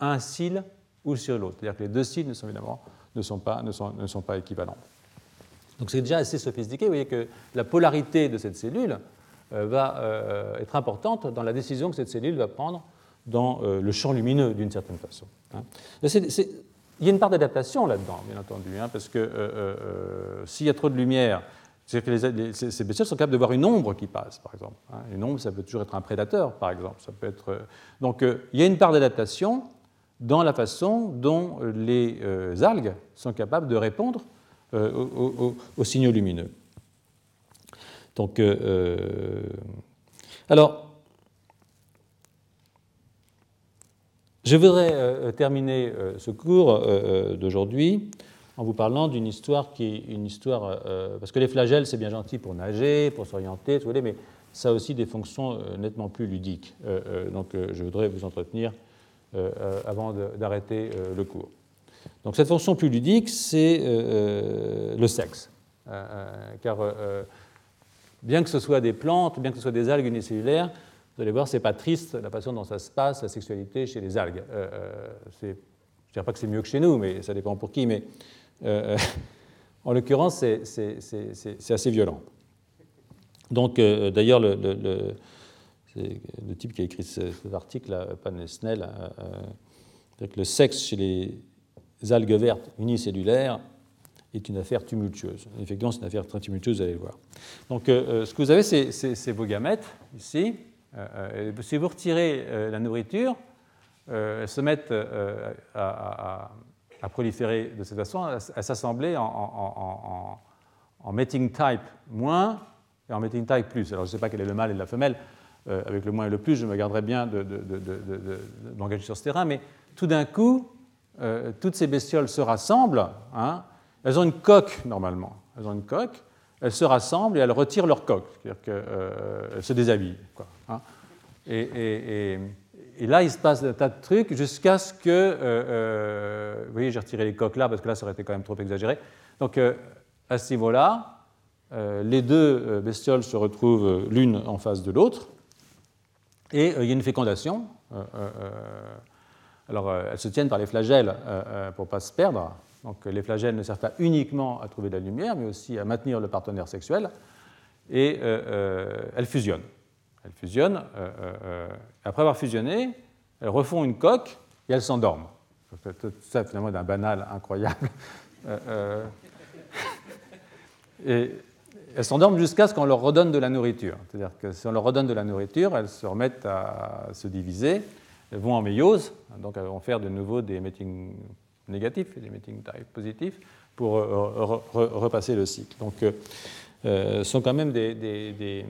un cil ou sur l'autre. C'est-à-dire que les deux cils ne sont évidemment ne sont pas, ne sont, ne sont pas équivalents. Donc c'est déjà assez sophistiqué. Vous voyez que la polarité de cette cellule euh, va euh, être importante dans la décision que cette cellule va prendre dans euh, le champ lumineux d'une certaine façon. Hein. il y a une part d'adaptation là-dedans, bien entendu, hein, parce que s'il y a trop de lumière, c'est que ces bestioles sont capables de voir une ombre qui passe, par exemple. Hein. Une ombre, ça peut toujours être un prédateur, par exemple. Ça peut être... Donc, il y a une part d'adaptation dans la façon dont les algues sont capables de répondre aux, signaux lumineux. Donc, alors, je voudrais euh, terminer euh, ce cours euh, d'aujourd'hui en vous parlant d'une histoire qui est une histoire. parce que les flagelles, c'est bien gentil pour nager, pour s'orienter, mais ça a aussi des fonctions nettement plus ludiques. donc, je voudrais vous entretenir avant d'arrêter le cours. Donc, cette fonction plus ludique, c'est le sexe. car bien que ce soit des plantes, bien que ce soit des algues unicellulaires, vous allez voir, c'est pas triste la façon dont ça se passe, la sexualité chez les algues. Euh, euh, je ne dirais pas que c'est mieux que chez nous, mais ça dépend pour qui. Mais euh, en l'occurrence, c'est assez violent. Donc, d'ailleurs, le, type qui a écrit cet article, Pan Snell, que le sexe chez les algues vertes unicellulaires est une affaire tumultueuse. Effectivement, c'est une affaire très tumultueuse, vous allez le voir. Donc, ce que vous avez, c'est vos gamètes, ici. Euh, euh, si vous retirez euh, la nourriture, elles se mettent à, proliférer de cette façon, à, s'assembler en, en, mating type moins et en mating type plus. Alors je ne sais pas quel est le mâle et la femelle, avec le moins et le plus, je me garderai bien d'engager de, sur ce terrain, mais tout d'un coup, toutes ces bestioles se rassemblent, hein. elles ont une coque normalement, elles ont une coque, elles se rassemblent et elles retirent leur coque, c'est-à-dire qu'elles se déshabillent. Hein. Et, là, il se passe un tas de trucs jusqu'à ce que. Euh, euh, vous voyez, j'ai retiré les coques là parce que là, ça aurait été quand même trop exagéré. Donc, euh, à ce niveau-là, les deux bestioles se retrouvent l'une en face de l'autre. Et il y a une fécondation. alors, elles se tiennent par les flagelles pour ne pas se perdre. Donc, les flagelles ne servent pas uniquement à trouver de la lumière, mais aussi à maintenir le partenaire sexuel. Et elles fusionnent. Elles fusionnent. Euh, euh, euh, après avoir fusionné, elles refont une coque et elles s'endorment. Tout ça, finalement, d'un banal incroyable. et elles s'endorment jusqu'à ce qu'on leur redonne de la nourriture. C'est-à-dire que si on leur redonne de la nourriture, elles se remettent à se diviser, elles vont en méiose, donc elles vont faire de nouveau des meetings négatifs et des meetings positifs pour repasser le cycle. Donc, ce sont quand même des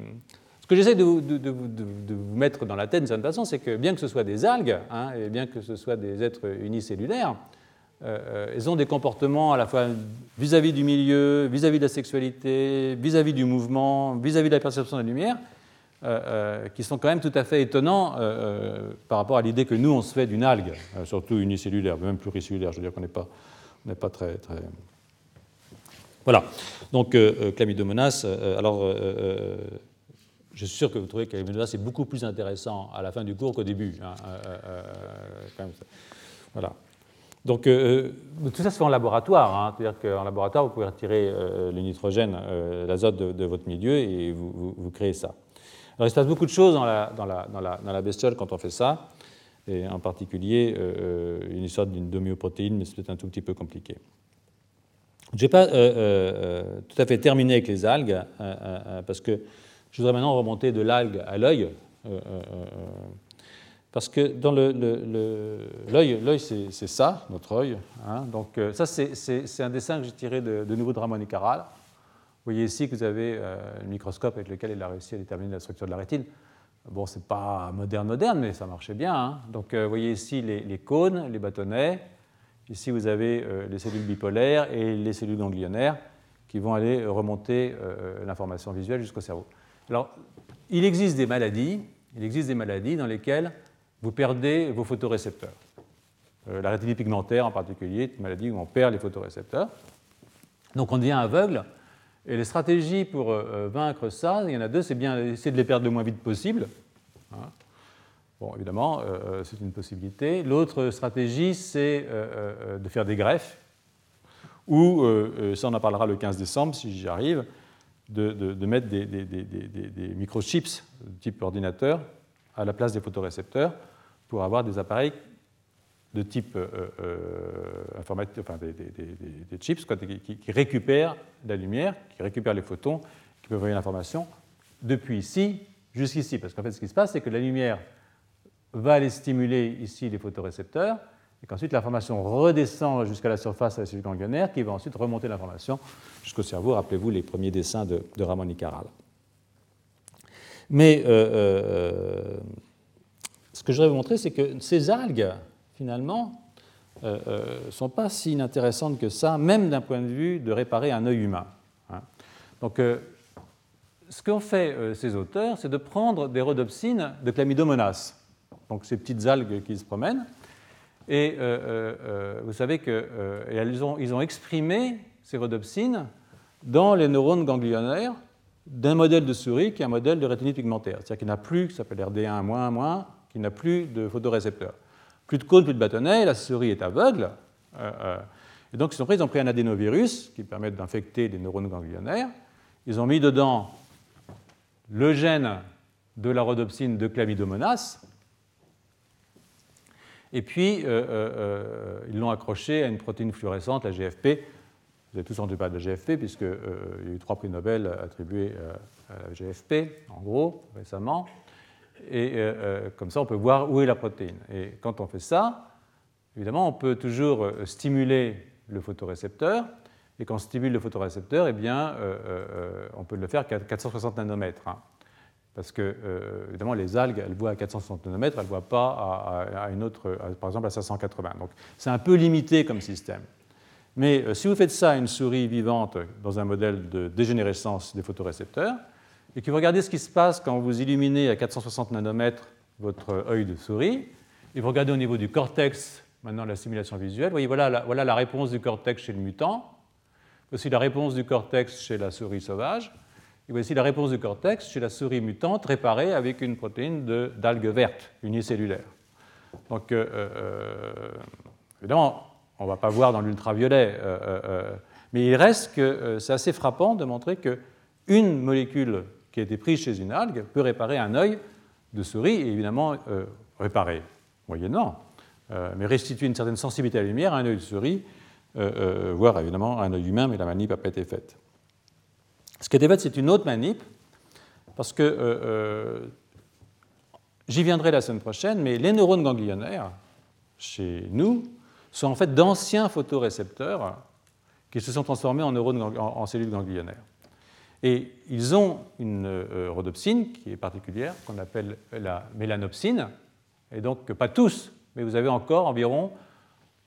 que j'essaie de, vous mettre dans la tête d'une certaine façon, c'est que bien que ce soit des algues, hein, et bien que ce soit des êtres unicellulaires, euh, euh, elles ont des comportements à la fois vis-à-vis du milieu, vis-à-vis de la sexualité, vis-à-vis du mouvement, vis-à-vis de la perception de la lumière, euh, qui sont quand même tout à fait étonnants par rapport à l'idée que nous, on se fait d'une algue, surtout unicellulaire, même pluricellulaire, je veux dire qu'on n'est pas, pas très, très... Voilà. Donc, Chlamydomonas, alors je suis sûr que vous trouvez que c'est beaucoup plus intéressant à la fin du cours qu'au début. Hein, euh, euh, euh, voilà. Donc, tout ça se fait en laboratoire. Hein. C'est-à-dire qu'en laboratoire, vous pouvez retirer le nitrogène, l'azote de, votre milieu et vous, créez ça. Il se passe beaucoup de choses dans la, bestiole quand on fait ça, et en particulier une histoire d'une domioprotéine, mais c'est peut-être un tout petit peu compliqué. Je n'ai pas tout à fait terminé avec les algues, parce que je voudrais maintenant remonter de l'algue à l'œil, euh, euh, euh, parce que dans l'œil, c'est ça, notre œil. Hein. donc ça, c'est un dessin que j'ai tiré de, nouveau de Ramon et Caral. Vous voyez ici que vous avez le microscope avec lequel il a réussi à déterminer la structure de la rétine. Bon, c'est pas moderne, moderne, mais ça marchait bien. Hein. Donc, vous voyez ici les, cônes, les bâtonnets. Ici, vous avez les cellules bipolaires et les cellules ganglionnaires qui vont aller remonter l'information visuelle jusqu'au cerveau. Alors, il existe des maladies, il existe des maladies dans lesquelles vous perdez vos photorécepteurs. Euh, la rétinite pigmentaire en particulier est une maladie où on perd les photorécepteurs. Donc on devient aveugle. Et les stratégies pour euh, euh, vaincre ça, il y en a deux, c'est bien essayer de les perdre le moins vite possible. Hein. Bon, évidemment, c'est une possibilité. L'autre stratégie, c'est de faire des greffes, ou, ça on en parlera le 15 décembre si j'y arrive, de, mettre des, microchips de type ordinateur à la place des photorécepteurs pour avoir des appareils de type informatique, enfin des, chips qui, récupèrent la lumière, qui récupèrent les photons, qui peuvent envoyer l'information depuis ici jusqu'ici. Parce qu'en fait, ce qui se passe, c'est que la lumière va aller stimuler ici les photorécepteurs, et qu'ensuite l'information redescend jusqu'à la surface de la cellule ganglionnaire, qui va ensuite remonter l'information jusqu'au cerveau. Rappelez-vous les premiers dessins de, Ramon y. Mais euh, euh, ce que je voudrais vous montrer, c'est que ces algues, finalement, ne euh, sont pas si inintéressantes que ça, même d'un point de vue de réparer un œil humain. Hein. Donc, ce qu'ont fait ces auteurs, c'est de prendre des rhodopsines de Chlamydomonas, donc ces petites algues qui se promènent, et vous savez qu'ils ont, ils ont exprimé ces rhodopsines dans les neurones ganglionnaires d'un modèle de souris qui est un modèle de rétinite pigmentaire. C'est-à-dire qu'il n'a plus, qui s'appelle RD1, qui n'a plus de photorécepteurs. Plus de cône, plus de bâtonnets, la souris est aveugle. Euh, euh, et donc, ils ont, pris, ils ont pris un adénovirus qui permet d'infecter les neurones ganglionnaires. Ils ont mis dedans le gène de la rhodopsine de chlamydomonas. Et puis, euh, ils l'ont accroché à une protéine fluorescente, la GFP, vous avez tous entendu parler de la GFP, puisqu'il euh, y a eu trois prix Nobel attribués euh, à la GFP, en gros, récemment. Et euh, comme ça, on peut voir où est la protéine. Et quand on fait ça, évidemment, on peut toujours stimuler le photorécepteur. Et quand on stimule le photorécepteur, eh bien, on peut le faire à 460 nanomètres. Hein. Parce que, évidemment, les algues, elles voient à 460 nanomètres, elles ne voient pas à, une autre, par exemple à 580. Donc, c'est un peu limité comme système. Mais euh, si vous faites ça à une souris vivante dans un modèle de dégénérescence des photorécepteurs, et que vous regardez ce qui se passe quand vous illuminez à 460 nanomètres votre œil de souris, et vous regardez au niveau du cortex, maintenant la simulation visuelle, vous voyez, voilà la, voilà la réponse du cortex chez le mutant, voici la réponse du cortex chez la souris sauvage, et voici la réponse du cortex chez la souris mutante réparée avec une protéine d'algues vertes unicellulaire. Donc, euh, euh, évidemment, on ne va pas voir dans l'ultraviolet. Euh, euh, euh, mais il reste que c'est assez frappant de montrer qu'une molécule qui a été prise chez une algue peut réparer un œil de souris, et évidemment réparer, moyennant, mais restituer une certaine sensibilité à la lumière à un œil de souris, voire évidemment à un œil humain, mais la manip n'a pas été faite. Ce qui a été fait, c'est une autre manip, parce que j'y viendrai la semaine prochaine, mais les neurones ganglionnaires, chez nous, sont en fait d'anciens photorécepteurs qui se sont transformés en cellules ganglionnaires. Et ils ont une euh, rhodopsine qui est particulière, qu'on appelle la mélanopsine, et donc pas tous, mais vous avez encore environ,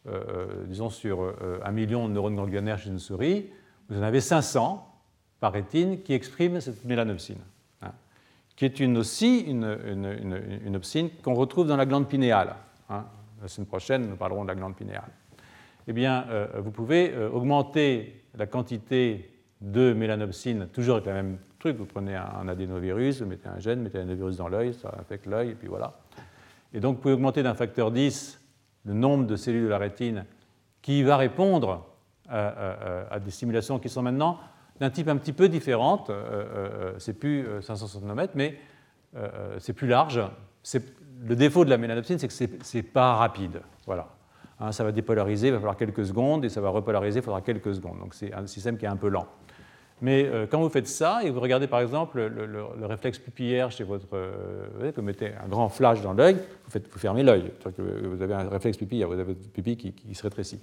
euh, euh, disons sur un million de neurones ganglionnaires chez une souris, vous en avez 500 par rétine qui expriment cette mélanopsine, hein, qui est une, aussi une, une, opsine qu'on retrouve dans la glande pinéale. Hein. La semaine prochaine, nous parlerons de la glande pinéale. Eh bien, euh, vous pouvez euh, augmenter la quantité de mélanopsine, toujours avec le même truc. Vous prenez un, adénovirus, vous mettez un gène, mettez un adénovirus dans l'œil, ça affecte l'œil, et puis voilà. Et donc, vous pouvez augmenter d'un facteur 10 le nombre de cellules de la rétine qui va répondre à, des stimulations qui sont maintenant d'un type un petit peu différente. Euh, c'est plus 560 nanomètres, mais c'est plus large. Le défaut de la mélanopsine, c'est que ce n'est pas rapide. Voilà. Hein, ça va dépolariser, il va falloir quelques secondes, et ça va repolariser, il faudra quelques secondes. Donc c'est un système qui est un peu lent. Mais euh, quand vous faites ça, et vous regardez par exemple le, réflexe pupillaire chez votre. Euh, vous, mettez un grand flash dans l'œil, vous, fermez l'œil. Vous avez un réflexe pupillaire, vous avez votre pupille qui, se rétrécit.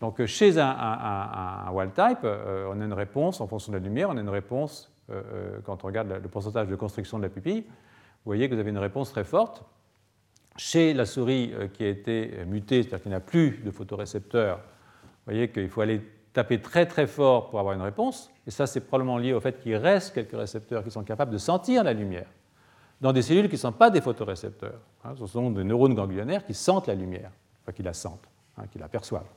Donc chez un, wild type, euh, on a une réponse en fonction de la lumière, on a une réponse quand on regarde le pourcentage de construction de la pupille vous voyez que vous avez une réponse très forte. Chez la souris euh, qui a été mutée, c'est-à-dire qu'il n'y a plus de photorécepteurs, vous voyez qu'il faut aller taper très très fort pour avoir une réponse. Et ça, c'est probablement lié au fait qu'il reste quelques récepteurs qui sont capables de sentir la lumière dans des cellules qui ne sont pas des photorécepteurs. Hein. ce sont des neurones ganglionnaires qui sentent la lumière, enfin qui la sentent, hein, qui la perçoivent.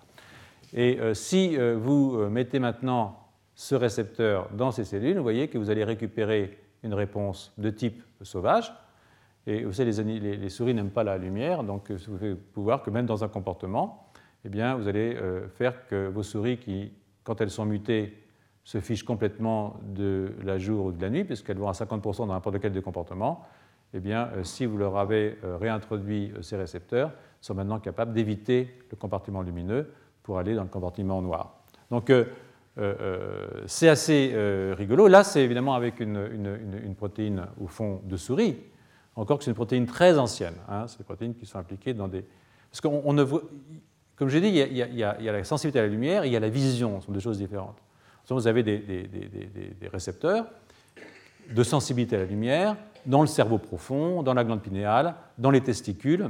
Et euh, si euh, vous mettez maintenant ce récepteur dans ces cellules, vous voyez que vous allez récupérer une réponse de type sauvage. Et vous savez, les, souris n'aiment pas la lumière, donc euh, vous pouvez voir que même dans un comportement, eh bien, vous allez euh, faire que vos souris, qui, quand elles sont mutées, se fichent complètement de la jour ou de la nuit, puisqu'elles vont à 50% dans n'importe quel des comportements, eh bien, si vous leur avez réintroduit ces récepteurs, sont maintenant capables d'éviter le compartiment lumineux pour aller dans le compartiment noir. Donc, c'est assez rigolo. Là, c'est évidemment avec une, protéine au fond de souris, encore que c'est une protéine très ancienne. Hein. c'est des protéines qui sont impliquées dans des. Parce qu'on ne comme j'ai dit, il y, a, la sensibilité à la lumière il y a la vision, ce sont deux choses différentes. Vous avez des, récepteurs de sensibilité à la lumière dans le cerveau profond, dans la glande pinéale, dans les testicules.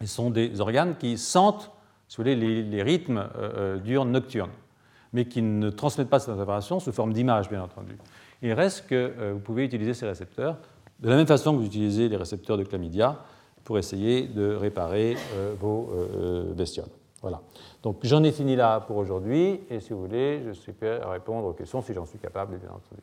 Ce sont des organes qui sentent vous les, rythmes euh, euh, diurnes nocturnes, mais qui ne transmettent pas cette information sous forme d'image, bien entendu. Il reste que euh, vous pouvez utiliser ces récepteurs de la même façon que vous utilisez les récepteurs de chlamydia pour essayer de réparer euh, vos euh, bestioles. Voilà. Donc j'en ai fini là pour aujourd'hui, et si vous voulez, je suis prêt à répondre aux questions si j'en suis capable, bien entendu.